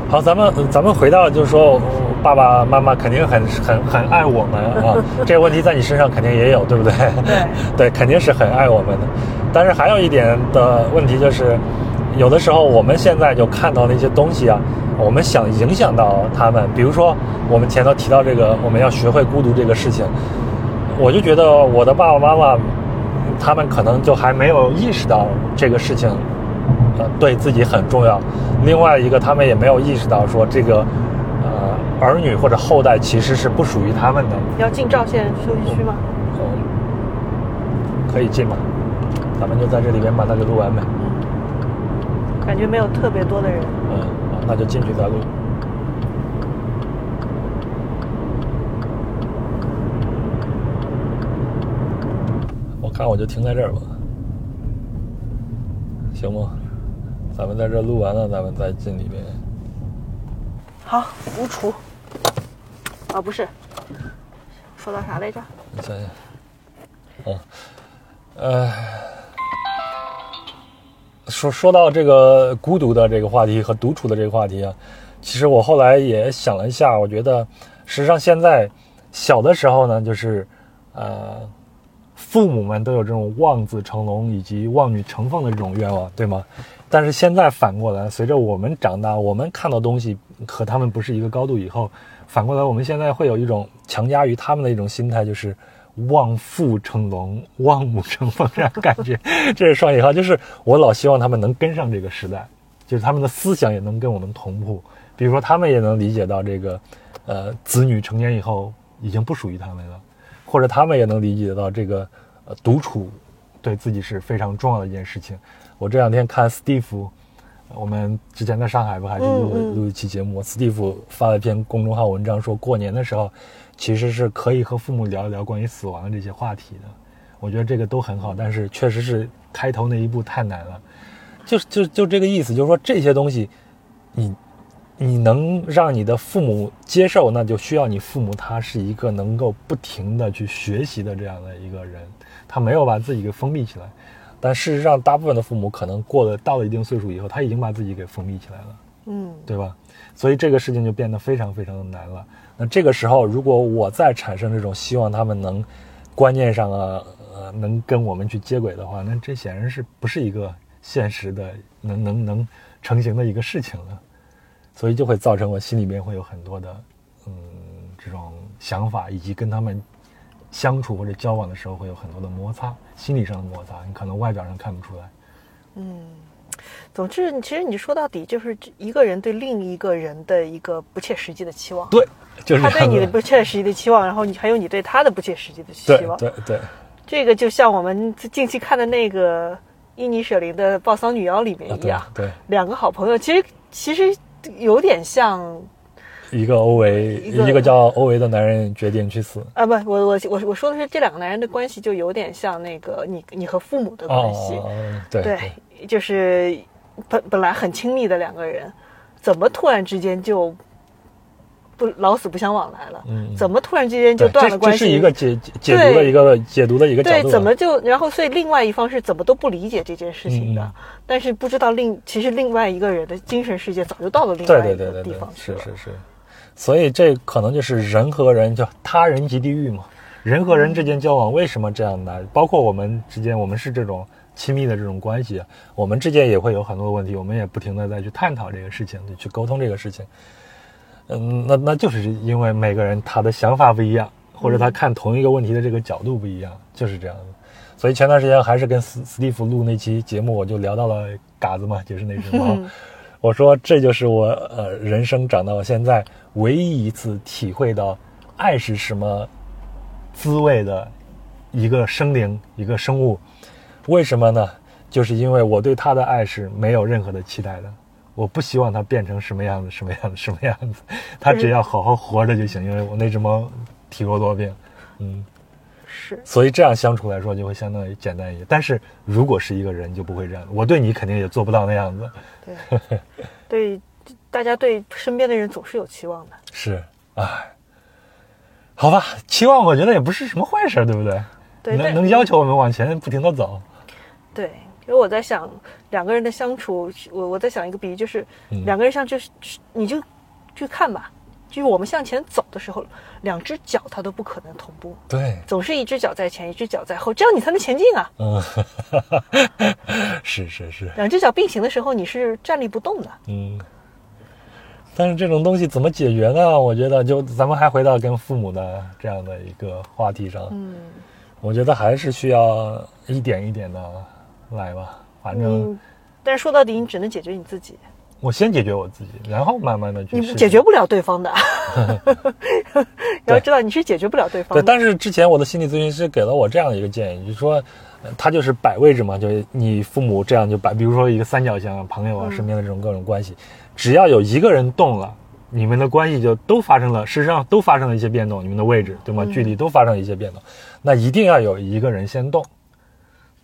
好，咱们咱们回到就是说，爸爸妈妈肯定很很很爱我们啊，<laughs> 这个问题在你身上肯定也有，对不对？对对，肯定是很爱我们的。但是还有一点的问题就是，有的时候我们现在就看到那些东西啊，我们想影响到他们，比如说我们前头提到这个，我们要学会孤独这个事情，我就觉得我的爸爸妈妈，他们可能就还没有意识到这个事情，呃，对自己很重要。另外一个，他们也没有意识到说这个，呃，儿女或者后代其实是不属于他们的。要进赵县休息区吗？嗯，可以进吗？咱们就在这里边把它给录完呗。感觉没有特别多的人。嗯，那就进去再录。我看我就停在这儿吧，行吗？咱们在这录完了，咱们再进里面。好，独处。啊，不是，说到啥来着？你想想，嗯，呃，说说到这个孤独的这个话题和独处的这个话题啊，其实我后来也想了一下，我觉得，实际上现在小的时候呢，就是呃，父母们都有这种望子成龙以及望女成凤的这种愿望，对吗？但是现在反过来，随着我们长大，我们看到东西和他们不是一个高度以后，反过来我们现在会有一种强加于他们的一种心态，就是望父成龙、望母成凤这样感觉。这是双引号，就是我老希望他们能跟上这个时代，就是他们的思想也能跟我们同步。比如说，他们也能理解到这个，呃，子女成年以后已经不属于他们了，或者他们也能理解到这个，呃，独处对自己是非常重要的一件事情。我这两天看斯蒂夫，我们之前在上海不还是录了录一期节目？斯蒂夫发了一篇公众号文章，说过年的时候其实是可以和父母聊一聊关于死亡的这些话题的。我觉得这个都很好，但是确实是开头那一步太难了。就就就这个意思，就是说这些东西，你你能让你的父母接受，那就需要你父母他是一个能够不停的去学习的这样的一个人，他没有把自己给封闭起来。但事实上，大部分的父母可能过了到了一定岁数以后，他已经把自己给封闭起来了，嗯，对吧？所以这个事情就变得非常非常的难了。那这个时候，如果我再产生这种希望他们能观念上啊，呃，能跟我们去接轨的话，那这显然是不是一个现实的能能能成型的一个事情了。所以就会造成我心里面会有很多的嗯这种想法，以及跟他们。相处或者交往的时候会有很多的摩擦，心理上的摩擦，你可能外表上看不出来。嗯，总之，其实你说到底就是一个人对另一个人的一个不切实际的期望。对，就是他对你的不切实际的期望，然后你还有你对他的不切实际的期望。对对。这个就像我们近期看的那个伊尼舍林的《暴桑女妖》里面一样，对，两个好朋友，其实其实有点像。一个欧维，一个叫欧维的男人决定去死啊！不，我我我我说的是这两个男人的关系，就有点像那个你你和父母的关系。对对，就是本本来很亲密的两个人，怎么突然之间就不老死不相往来了？嗯，怎么突然之间就断了关系？这是一个解解读的一个解读的一个角度。对，怎么就然后所以另外一方是怎么都不理解这件事情的？但是不知道另其实另外一个人的精神世界早就到了另外一个地方去了。是是是。所以这可能就是人和人叫他人即地狱嘛，人和人之间交往为什么这样难？包括我们之间，我们是这种亲密的这种关系，我们之间也会有很多问题，我们也不停的在去探讨这个事情，去沟通这个事情。嗯，那那就是因为每个人他的想法不一样，或者他看同一个问题的这个角度不一样，就是这样的。所以前段时间还是跟斯斯蒂夫录那期节目，我就聊到了嘎子嘛，就是那只猫。我说这就是我呃人生长到现在唯一一次体会到爱是什么滋味的一个生灵一个生物，为什么呢？就是因为我对他的爱是没有任何的期待的，我不希望它变成什么样子什么样子什么样子，<laughs> 它只要好好活着就行。因为我那只猫体弱多病，嗯。是，所以这样相处来说就会相当于简单一些。但是如果是一个人，就不会这样。我对你肯定也做不到那样子。对，<laughs> 对，大家对身边的人总是有期望的。是，哎，好吧，期望我觉得也不是什么坏事，对不对？对，能能要求我们往前不停的走。对，因为我在想两个人的相处，我我在想一个比喻，就是两个人像就是你就去看吧。就是我们向前走的时候，两只脚它都不可能同步，对，总是一只脚在前，一只脚在后，这样你才能前进啊。嗯，<laughs> 是是是。两只脚并行的时候，你是站立不动的。嗯。但是这种东西怎么解决呢？我觉得，就咱们还回到跟父母的这样的一个话题上。嗯。我觉得还是需要一点一点的来吧，反正。但是说到底，你只能解决你自己。我先解决我自己，然后慢慢的去。你解决不了对方的，<laughs> 你要知道你是解决不了对方。对，但是之前我的心理咨询师给了我这样的一个建议，就是说，他就是摆位置嘛，就是你父母这样就摆，比如说一个三角形，朋友啊，身边的这种各种关系，只要有一个人动了，你们的关系就都发生了，事实上都发生了一些变动，你们的位置对吗？距离都发生了一些变动，那一定要有一个人先动，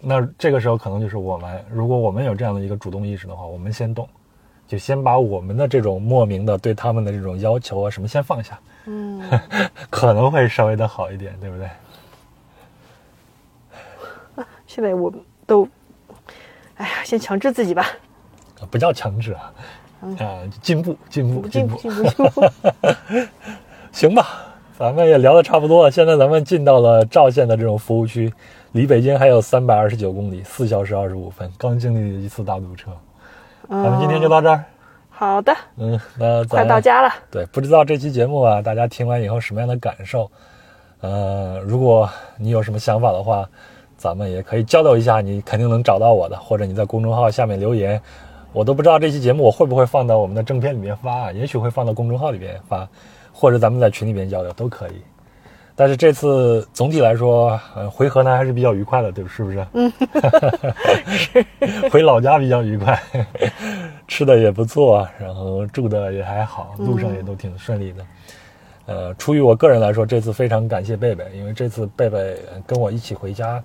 那这个时候可能就是我们，如果我们有这样的一个主动意识的话，我们先动。就先把我们的这种莫名的对他们的这种要求啊什么先放下，嗯，<laughs> 可能会稍微的好一点，对不对？现在我都，哎呀，先强制自己吧。不叫强制啊，啊，进步，进步，进步，进步，进步。<laughs> 行吧，咱们也聊的差不多了，现在咱们进到了赵县的这种服务区，离北京还有三百二十九公里，四小时二十五分，刚经历了一次大堵车。咱们今天就到这儿。好的，嗯，那咱快到家了。对，不知道这期节目啊，大家听完以后什么样的感受？呃，如果你有什么想法的话，咱们也可以交流一下，你肯定能找到我的，或者你在公众号下面留言，我都不知道这期节目我会不会放到我们的正片里面发，啊，也许会放到公众号里面发，或者咱们在群里面交流都可以。但是这次总体来说，呃，回河南还是比较愉快的，对，是不是？嗯，<laughs> 回老家比较愉快，<laughs> 吃的也不错，然后住的也还好，路上也都挺顺利的。呃，出于我个人来说，这次非常感谢贝贝，因为这次贝贝跟我一起回家，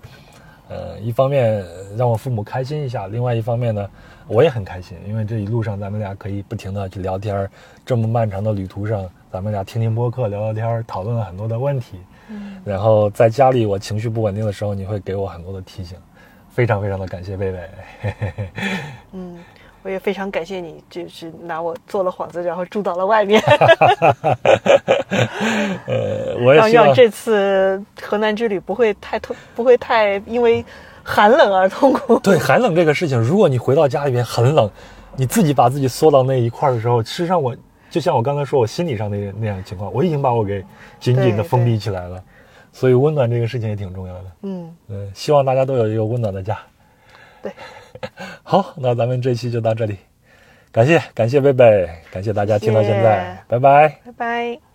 呃，一方面让我父母开心一下，另外一方面呢，我也很开心，因为这一路上咱们俩可以不停的去聊天，这么漫长的旅途上，咱们俩听听播客，聊聊天，讨论了很多的问题。嗯。然后在家里我情绪不稳定的时候，你会给我很多的提醒，非常非常的感谢贝贝。<laughs> 嗯。我也非常感谢你，就是拿我做了幌子，然后住到了外面。<laughs> 呃，我也希望这次河南之旅不会太痛，不会太因为寒冷而痛苦。<laughs> 对寒冷这个事情，如果你回到家里边很冷，你自己把自己缩到那一块的时候，实际上我就像我刚才说，我心理上那那样情况，我已经把我给紧紧的封闭起来了。所以温暖这个事情也挺重要的。嗯嗯，希望大家都有一个温暖的家。对。<laughs> 好，那咱们这期就到这里，感谢感谢贝贝，感谢大家听到现在，拜拜，拜拜。